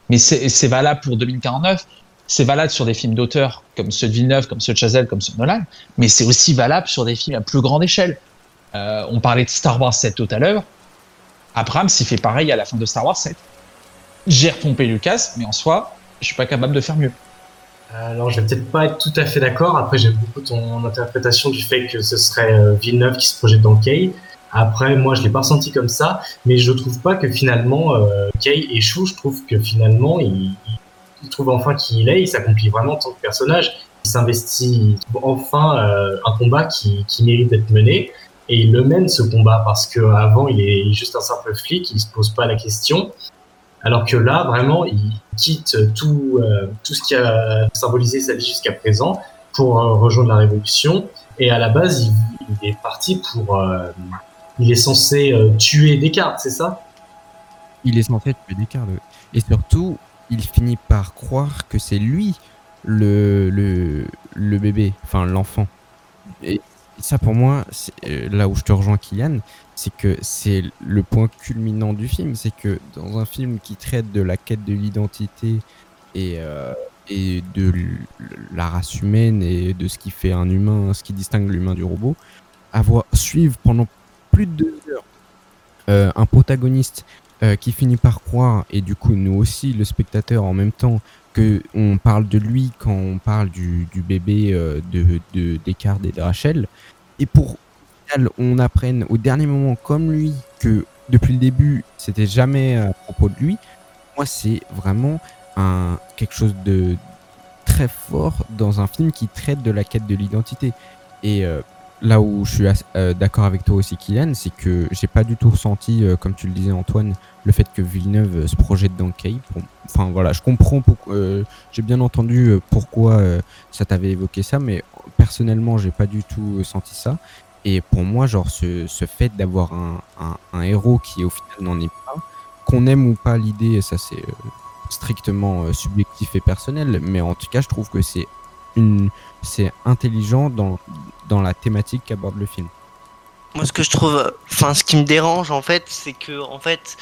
Mais c'est valable pour 2049, c'est valable sur des films d'auteur comme ceux de Villeneuve, comme ceux de Chazelle, comme ceux de Nolan, mais c'est aussi valable sur des films à plus grande échelle. Euh, on parlait de Star Wars 7 tout à l'heure. Abrams, il fait pareil à la fin de Star Wars 7. J'ai repompé Lucas, mais en soi, je suis pas capable de faire mieux. Alors, je vais peut-être pas être tout à fait d'accord. Après, j'aime beaucoup ton interprétation du fait que ce serait euh, Villeneuve qui se projette dans Kay. Après, moi, je l'ai pas ressenti comme ça, mais je trouve pas que finalement euh, Kay échoue. Je trouve que finalement, il, trouve enfin qui il est. Il s'accomplit vraiment en tant que personnage. Il s'investit enfin euh, un combat qui, qui mérite d'être mené. Et il le mène ce combat parce que avant, il est juste un simple flic. Il se pose pas la question. Alors que là, vraiment, il quitte tout, euh, tout ce qui a symbolisé sa vie jusqu'à présent pour euh, rejoindre la Révolution. Et à la base, il, est parti pour... euh, il est censé tuer Descartes, c'est ça? Il est censé tuer Descartes. Et surtout, il finit par croire que c'est lui le, le, le bébé, enfin l'enfant. Et ça, pour moi, c'est, là où je te rejoins, Kylian, c'est que c'est le point culminant du film. C'est que dans un film qui traite de la quête de l'identité et, euh, et de la race humaine et de ce qui fait un humain, ce qui distingue l'humain du robot, avoir suivre pendant plus de deux heures euh, un protagoniste euh, qui finit par croire, et du coup nous aussi, le spectateur en même temps, que on parle de lui quand on parle du, du bébé de, de Descartes et de Rachel, et pour on apprenne au dernier moment comme lui que depuis le début c'était jamais à propos de lui, moi c'est vraiment quelque chose de très fort dans un film qui traite de la quête de l'identité. Et euh, là où je suis euh, d'accord avec toi aussi, Kylian, c'est que j'ai pas du tout ressenti, euh, comme tu le disais Antoine, le fait que Villeneuve euh, se projette dans. Bon, Enfin voilà, je comprends, euh, j'ai bien entendu euh, pourquoi euh, ça t'avait évoqué ça, mais personnellement, j'ai pas du tout euh, senti ça. Et pour moi, genre ce, ce fait d'avoir un, un, héros qui au final n'en est pas, qu'on aime ou pas l'idée, ça c'est euh, strictement euh, subjectif et personnel, mais en tout cas, je trouve que c'est c'est intelligent dans, dans la thématique qu'aborde le film. Moi, ce que je trouve, enfin, ce qui me dérange en fait, c'est que en fait,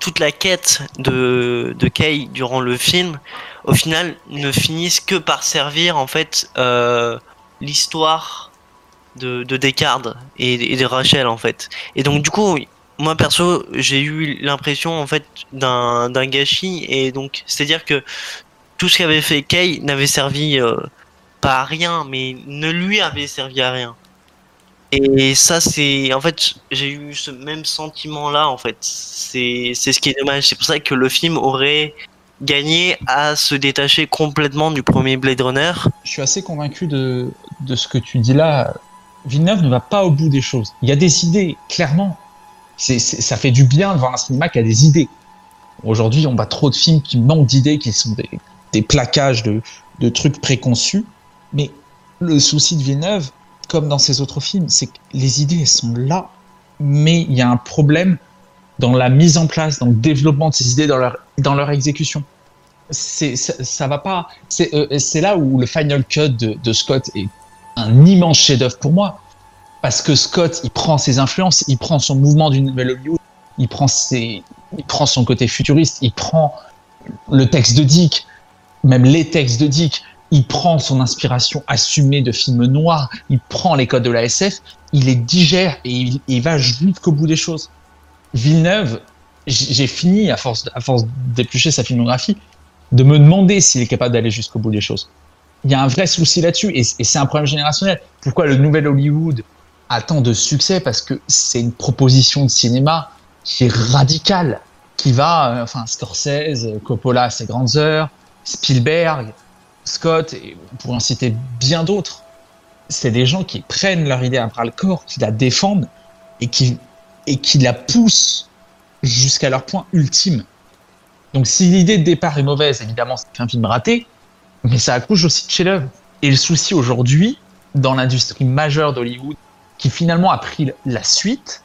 toute la quête de de Kay durant le film, au final, ne finissent que par servir en fait euh, l'histoire de, de Descartes et, de Rachel en fait. Et donc du coup, moi perso, j'ai eu l'impression en fait d'un d'un gâchis et donc c'est à dire que tout ce qu'avait fait Kay n'avait servi euh, pas à rien, mais ne lui avait servi à rien. Et ça, c'est. En fait, j'ai eu ce même sentiment-là, en fait. C'est ce qui est dommage. C'est pour ça que le film aurait gagné à se détacher complètement du premier Blade Runner. Je suis assez convaincu de, de ce que tu dis là. Villeneuve ne va pas au bout des choses. Il y a des idées, clairement. Ça fait du bien de voir un cinéma qui a des idées. Aujourd'hui, on voit trop de films qui manquent d'idées, qui sont des, plaquages de, trucs préconçus. Mais le souci de Villeneuve, comme dans ses autres films, c'est que les idées sont là, mais il y a un problème dans la mise en place, dans le développement de ces idées, dans leur, exécution. C'est, ça, va pas. C'est, euh, c'est là où le final cut de Scott est un immense chef-d'œuvre pour moi, parce que Scott, il prend ses influences, il prend son mouvement du nouvel Hollywood, il prend ses, il prend son côté futuriste, il prend le texte de Dick, même les textes de Dick, il prend son inspiration assumée de films noirs, il prend les codes de la SF, il les digère et il, il va jusqu'au bout des choses. Villeneuve, j'ai fini, à force, à force d'éplucher sa filmographie, de me demander s'il est capable d'aller jusqu'au bout des choses. Il y a un vrai souci là-dessus et, c'est un problème générationnel. Pourquoi le nouvel Hollywood a tant de succès? Parce que c'est une proposition de cinéma qui est radicale, qui va, euh, enfin, Scorsese, Coppola, ses grandes heures, Spielberg, Scott, et pourrait en citer bien d'autres. C'est des gens qui prennent leur idée à bras le corps, qui la défendent et qui, et qui la poussent jusqu'à leur point ultime. Donc si l'idée de départ est mauvaise, évidemment c'est un film raté, mais ça accouche aussi de chef-d'œuvre. Et le souci aujourd'hui, dans l'industrie majeure d'Hollywood, qui finalement a pris la suite,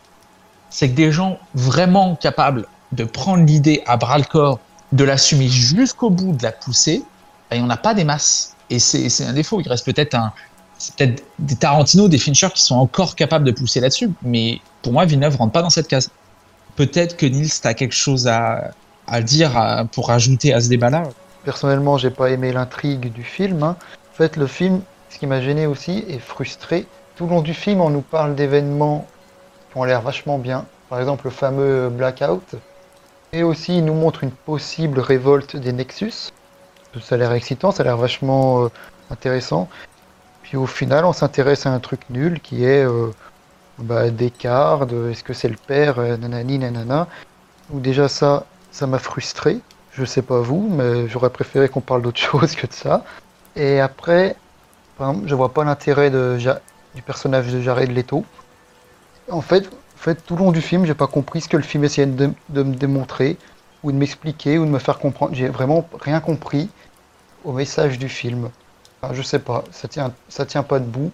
c'est que des gens vraiment capables de prendre l'idée à bras le corps, de l'assumer jusqu'au bout, de la pousser, et on n'a pas des masses. Et c'est un défaut. Il reste peut-être peut-être des Tarantino, des Fincher qui sont encore capables de pousser là-dessus. Mais pour moi, Villeneuve rentre pas dans cette case. Peut-être que Nils, tu as quelque chose à, dire pour ajouter à ce débat-là? Personnellement, j'ai pas aimé l'intrigue du film. hein. En fait, le film, ce qui m'a gêné aussi et frustré, tout le long du film, on nous parle d'événements qui ont l'air vachement bien. Par exemple, le fameux blackout. Et aussi, il nous montre une possible révolte des Nexus. Ça a l'air excitant, ça a l'air vachement euh, intéressant. Puis au final, on s'intéresse à un truc nul qui est euh, bah, Descartes, de est-ce que c'est le père, euh, nanani, nanana. Ou déjà ça, ça m'a frustré. Je sais pas vous, mais j'aurais préféré qu'on parle d'autre chose que de ça. Et après, exemple, je vois pas l'intérêt du personnage de Jared Leto. En fait, en fait, tout le long du film, j'ai pas compris ce que le film essayait de, de me démontrer, ou de m'expliquer, ou de me faire comprendre. J'ai vraiment rien compris au message du film. Enfin, je sais pas, ça tient, ça tient pas debout.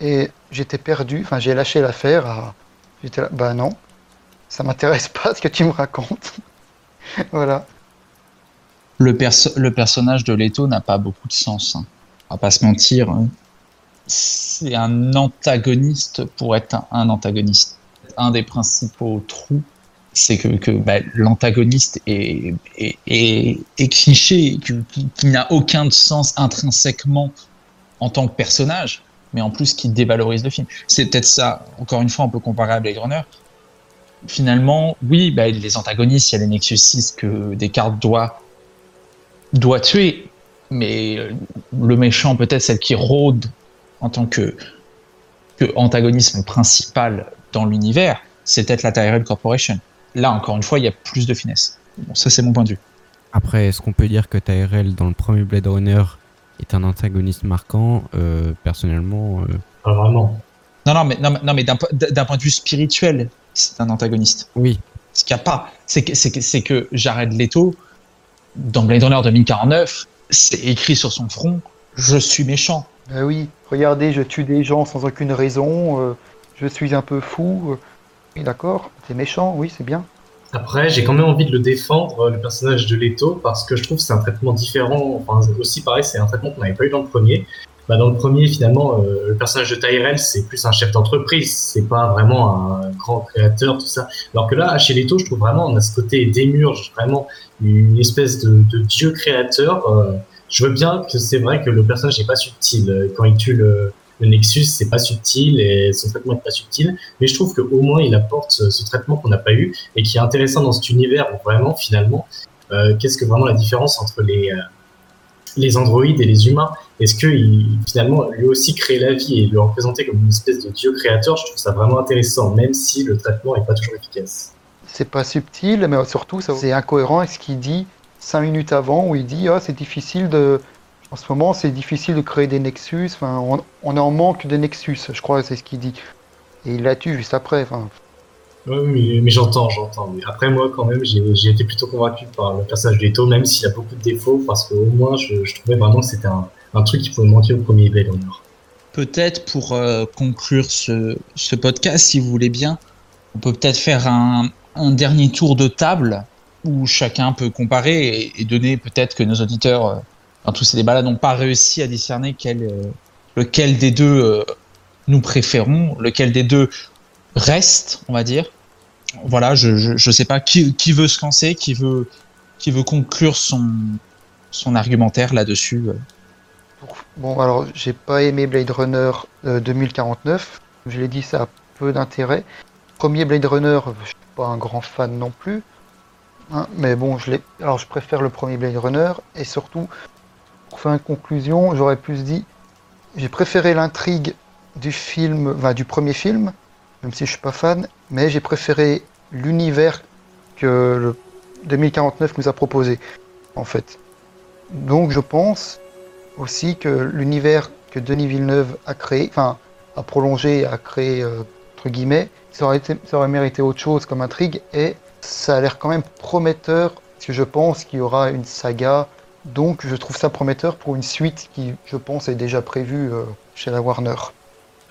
Et j'étais perdu, enfin j'ai lâché l'affaire. à- J'étais là, bah non, ça m'intéresse pas ce que tu me racontes. voilà. Le, perso- le personnage de Leto n'a pas beaucoup de sens. Hein. On va pas se mentir. hein. C'est un antagoniste pour être un, antagoniste. Un des principaux trous, c'est que, que bah, l'antagoniste est, est, est, cliché, qui n'a aucun sens intrinsèquement en tant que personnage, mais en plus qui dévalorise le film. C'est peut-être ça, encore une fois, on peut comparer à Blade Runner. Finalement, oui, bah, les antagonistes, il y a les Nexus 6 que Descartes doit doit tuer, mais euh, le méchant, peut-être celle qui rôde en tant que, que antagonisme principal dans l'univers, c'est peut-être la Tyrell Corporation. Là, encore une fois, il y a plus de finesse. Bon, ça, c'est mon point de vue. Après, est-ce qu'on peut dire que Tyrell, dans le premier Blade Runner, est un antagoniste marquant Euh, Personnellement, euh, Pas vraiment. Non, non, mais, non, mais- non, mais d'un point de vue spirituel, c'est un antagoniste. oui. Ce qu'il n'y a pas, c'est que, c'est que, c'est que Jared Leto, dans Blade Runner 2049, c'est écrit sur son front Je suis méchant. Bah oui, regardez, je tue des gens sans aucune raison, euh, je suis un peu fou. euh. Oui, d'accord, t'es méchant, oui, c'est bien. Après, j'ai quand même envie de le défendre, euh, le personnage de Leto, parce que je trouve que c'est un traitement différent. Enfin, aussi pareil, c'est un traitement qu'on n'avait pas eu dans le premier. Bah, dans le premier, finalement, euh, le personnage de Tyrell, c'est plus un chef d'entreprise, c'est pas vraiment un grand créateur, tout ça. Alors que là, chez Leto, je trouve vraiment, on a ce côté démurge, vraiment une espèce de, de dieu créateur. euh, je veux bien que c'est vrai que le personnage n'est pas subtil. Euh, Quand il tue le, le Nexus, c'est pas subtil et son traitement est pas subtil. Mais je trouve qu'au moins, il apporte ce, ce traitement qu'on n'a pas eu et qui est intéressant dans cet univers où vraiment, finalement, euh, qu'est-ce que vraiment la différence entre les, euh, les androïdes et les humains. Est-ce que finalement lui aussi crée la vie et le représenter comme une espèce de dieu créateur Je trouve ça vraiment intéressant, même si le traitement n'est pas toujours efficace. C'est pas subtil, mais surtout c'est incohérent avec ce qu'il dit cinq minutes avant où il dit ah c'est difficile de en ce moment c'est difficile de créer des nexus. Enfin, on, est en manque de nexus, je crois, c'est ce qu'il dit. Et il l'a tué juste après. Oui, mais, j'entends, j'entends. Après, moi, quand même, j'ai été plutôt convaincu par le personnage d'Eto, même s'il a beaucoup de défauts, parce qu'au moins, je, trouvais vraiment que c'était un, truc qui pouvait manquer au premier Blade Runner. Peut-être pour euh, conclure ce, podcast, si vous voulez bien, on peut peut-être faire un, dernier tour de table où chacun peut comparer et, donner peut-être que nos auditeurs, euh, dans tous ces débats-là, n'ont pas réussi à discerner quel, euh, lequel des deux nous préférons, lequel des deux reste, on va dire voilà, je, je, sais pas qui, veut se lancer, qui veut, qui veut conclure son, son argumentaire là-dessus. Euh. Bon, alors j'ai pas aimé Blade Runner 2049. Euh, je l'ai dit, ça a peu d'intérêt. Premier Blade Runner, je suis pas un grand fan non plus. Hein, mais bon, je alors je préfère le premier Blade Runner. Et surtout, pour faire une conclusion, j'aurais plus dit j'ai préféré l'intrigue du film, du premier film, même si je suis pas fan, mais j'ai préféré l'univers que le 2049 nous a proposé, en fait. Donc je pense aussi que l'univers que Denis Villeneuve a créé, enfin a prolongé, a créé euh, entre guillemets, ça aurait, mérité autre chose comme intrigue et ça a l'air quand même prometteur parce que je pense qu'il y aura une saga. Donc je trouve ça prometteur pour une suite qui, je pense, est déjà prévue euh, chez la Warner.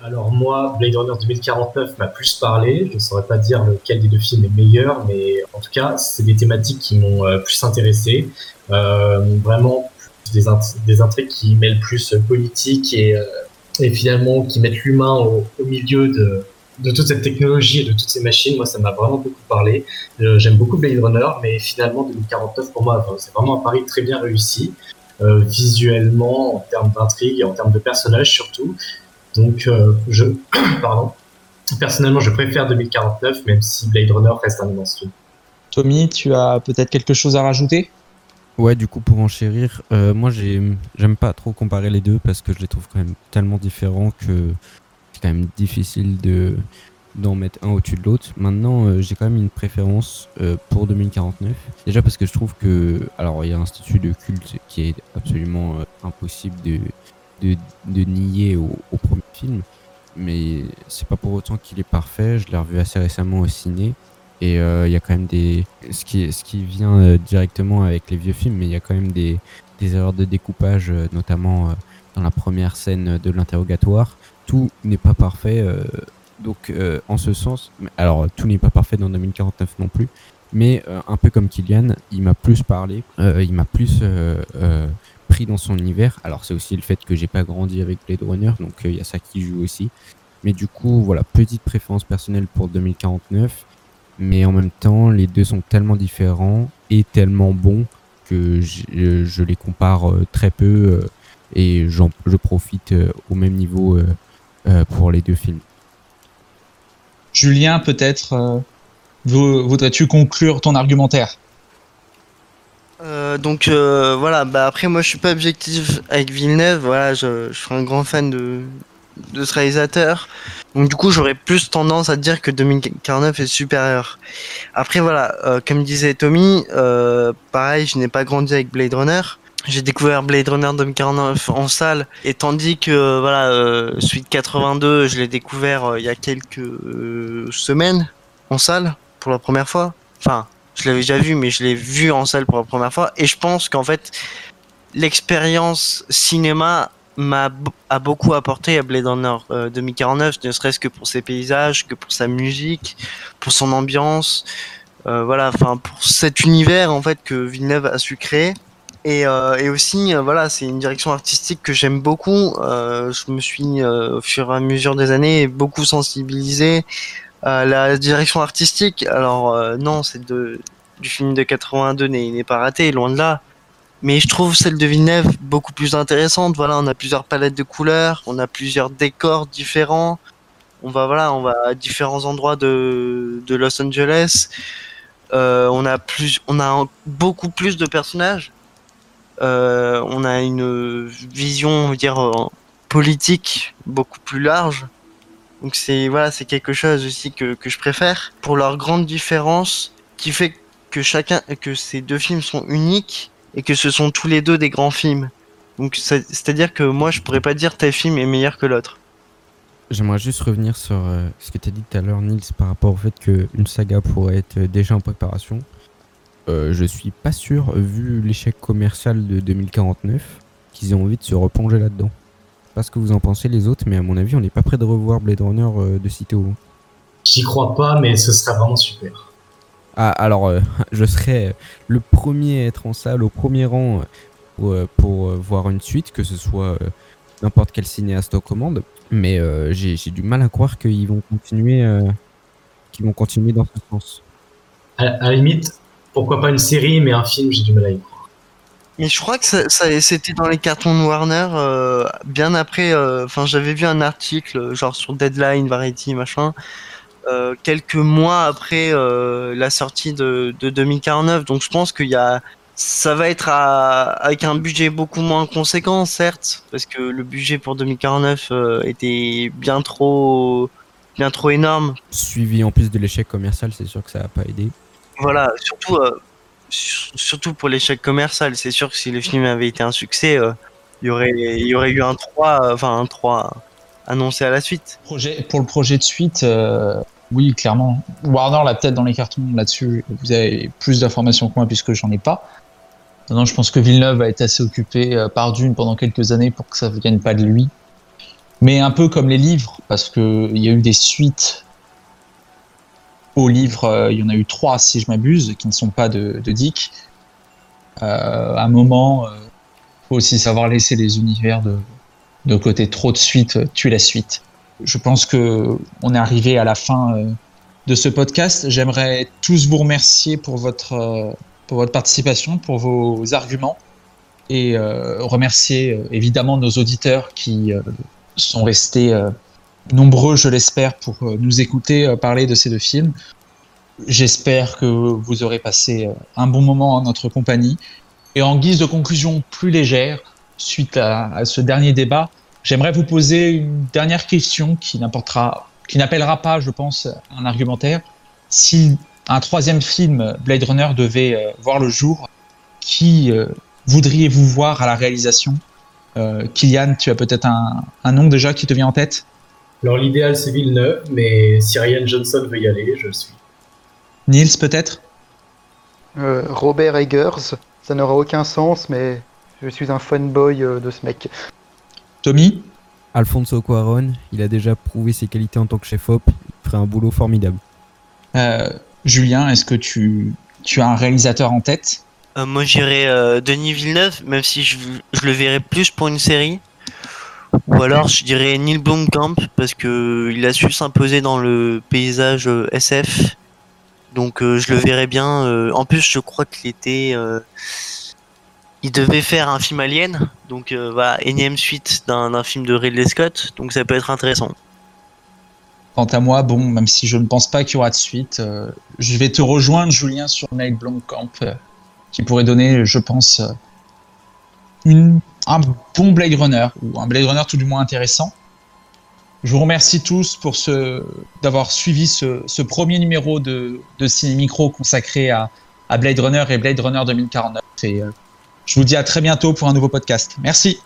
Alors moi, Blade Runner 2049 m'a plus parlé. Je ne saurais pas dire lequel des deux films est meilleur, mais en tout cas, c'est des thématiques qui m'ont euh, plus intéressé. Euh, vraiment, des, intrigues qui mêlent plus politique et, euh, et finalement qui mettent l'humain au, milieu de, de, toute cette technologie et de toutes ces machines. Moi, ça m'a vraiment beaucoup parlé. J'aime beaucoup Blade Runner, mais finalement, 2049 pour moi, c'est vraiment un pari très bien réussi. visuellement, en termes d'intrigue et en termes de personnages surtout. Donc, euh, je, pardon. Personnellement, je préfère 2049, même si Blade Runner reste un immense film. Tommy, tu as peut-être quelque chose à rajouter? Ouais, du coup, pour enchérir, euh, moi, j'aime pas trop comparer les deux parce que je les trouve quand même tellement différents que c'est quand même difficile de d'en mettre un au-dessus de l'autre. Maintenant, euh, j'ai quand même une préférence pour 2049. Déjà parce que je trouve que, alors, il y a un statut de culte qui est absolument impossible de, de, nier au, premier film, mais c'est pas pour autant qu'il est parfait. Je l'ai revu assez récemment au ciné. Et euh, il y a quand même des. Ce qui, ce qui vient euh, directement avec les vieux films, mais il y a quand même des, des erreurs de découpage, euh, notamment dans la première scène de l'interrogatoire. Tout n'est pas parfait. donc, en ce sens. Alors, tout n'est pas parfait dans 2049 non plus. Mais un peu comme Kylian, il m'a plus parlé. il m'a plus dans son univers. Alors c'est aussi le fait que j'ai pas grandi avec Blade Runner, donc il euh, y a ça qui joue aussi. Mais du coup, voilà, petite préférence personnelle pour 2049. Mais en même temps, les deux sont tellement différents et tellement bons que je, les compare euh, très peu euh, et je profite au même niveau pour les deux films. Julien, peut-être voudrais-tu conclure ton argumentaire? Euh, donc euh, voilà, bah après moi je suis pas objectif avec Villeneuve, voilà, je, je suis un grand fan de, de ce réalisateur. Donc du coup j'aurais plus tendance à dire que 2049 est supérieur. Après voilà, euh, comme disait Tommy, pareil, je n'ai pas grandi avec Blade Runner. J'ai découvert Blade Runner 2049 en salle et tandis que voilà, Suite 82, je l'ai découvert il y a quelques semaines en salle pour la première fois. Enfin, je l'avais déjà vu, mais je l'ai vu en salle pour la première fois. Et je pense qu'en fait, l'expérience cinéma m'a beaucoup apporté à Blade Runner 2049, euh, ne serait-ce que pour ses paysages, que pour sa musique, pour son ambiance, euh, voilà, enfin pour cet univers en fait que Villeneuve a su créer. Et, euh, et aussi, euh, voilà, c'est une direction artistique que j'aime beaucoup. Je me suis, au fur et à mesure des années, beaucoup sensibilisé la direction artistique, alors euh, non, de, du film de 82 n'est pas ratée, loin de là. Mais je trouve celle de Villeneuve beaucoup plus intéressante. Voilà, on a plusieurs palettes de couleurs, on a plusieurs décors différents. On va voilà, on va à différents endroits de, de Los Angeles. Euh, on a plus, on a beaucoup plus de personnages. Euh, on a une vision, dire, euh, politique beaucoup plus large. Donc c'est voilà, c'est quelque chose aussi que, je préfère. Pour leur grande différence, qui fait que chacun, que ces deux films sont uniques et que ce sont tous les deux des grands films. C'est-à-dire que moi je pourrais pas dire tel film est meilleur que l'autre. J'aimerais juste revenir sur euh, ce que tu as dit tout à l'heure, Nils, par rapport au fait qu'une saga pourrait être déjà en préparation. Euh, je suis pas sûr, vu l'échec commercial de 2049, qu'ils aient envie de se replonger là-dedans. Pas ce que vous en pensez les autres, mais à mon avis, on n'est pas prêt de revoir Blade Runner euh, de sitôt. J'y crois pas, mais ce serait vraiment super. Ah, alors, euh, je serais le premier à être en salle, au premier rang, euh, pour, euh, euh, voir une suite, que ce soit euh, n'importe quel cinéaste aux commandes. Mais euh, j'ai du mal à croire qu'ils vont continuer, euh, qu'ils vont continuer dans ce sens. À, à la limite, pourquoi pas une série, mais un film, j'ai du mal à y croire. Mais je crois que ça, ça- c'était dans les cartons de Warner euh, bien après. euh, Enfin, j'avais vu un article genre sur Deadline, Variety, machin, euh, quelques mois après la sortie de, de 2049. Donc je pense qu'il y a, ça va être à- avec un budget beaucoup moins conséquent, certes, parce que le budget pour 2049 euh, était bien trop, bien trop énorme. Suivi en plus de l'échec commercial, c'est sûr que ça n'a pas aidé. Voilà, surtout, sur- surtout pour l'échec commercial. C'est sûr que si le film avait été un succès, euh, il y aurait, eu un 3, euh, enfin un 3 annoncé à la suite. Projet, pour le projet de suite, euh, oui, clairement. Warner l'a peut-être dans les cartons là-dessus. Vous avez plus d'informations que moi puisque j'en ai pas. Non, je pense que Villeneuve va être assez occupé par Dune pendant quelques années pour que ça ne vienne pas de lui. Mais un peu comme les livres, parce qu'il y a eu des suites aux livres. euh, Il y en a eu trois, si je m'abuse, qui ne sont pas de, Dick. Euh, à un moment, il faut aussi savoir laisser les univers de, de côté. Trop de suite, euh, tue la suite. Je pense que on est arrivé à la fin euh, de ce podcast. J'aimerais tous vous remercier pour votre euh, pour votre participation, pour vos arguments et euh, remercier euh, évidemment nos auditeurs qui euh, sont restés euh, nombreux, je l'espère, pour euh, nous écouter euh, parler de ces deux films. J'espère que vous aurez passé euh, un bon moment en notre compagnie. Et en guise de conclusion plus légère, suite à, ce dernier débat, j'aimerais vous poser une dernière question qui n'apportera, qui n'appellera pas, je pense, un argumentaire. Si un troisième film Blade Runner devait voir le jour, qui voudriez-vous voir à la réalisation? Euh, Kylian, tu as peut-être un nom déjà qui te vient en tête? Alors l'idéal c'est Villeneuve, mais si Ryan Johnson veut y aller, je le suis. Niels peut-être? Euh, Robert Eggers, ça n'aura aucun sens, mais je suis un fanboy euh, de ce mec. Tommy? Alfonso Cuaron, il a déjà prouvé ses qualités en tant que chef-op, il ferait un boulot formidable. Euh, Julien, est-ce que tu, tu as un réalisateur en tête? Euh, moi j'irais euh, Denis Villeneuve, même si je, je le verrais plus pour une série. Ou alors je dirais Neil Blomkamp parce que il a su s'imposer dans le paysage euh, SF. Donc euh, je le verrais bien. euh, en plus je crois qu'il était, il devait faire un film Alien, donc voilà énième suite d'un film de Ridley Scott. Donc ça peut être intéressant. Quant à moi, bon, même si je ne pense pas qu'il y aura de suite, je vais te rejoindre, Julien, sur Neil Blomkamp, qui pourrait donner, je pense, une, un bon Blade Runner, ou un Blade Runner tout du moins intéressant. Je vous remercie tous pour d'avoir suivi ce, premier numéro de, de Micro consacré à, à Blade Runner et Blade Runner 2049. Et euh, je vous dis à très bientôt pour un nouveau podcast. Merci.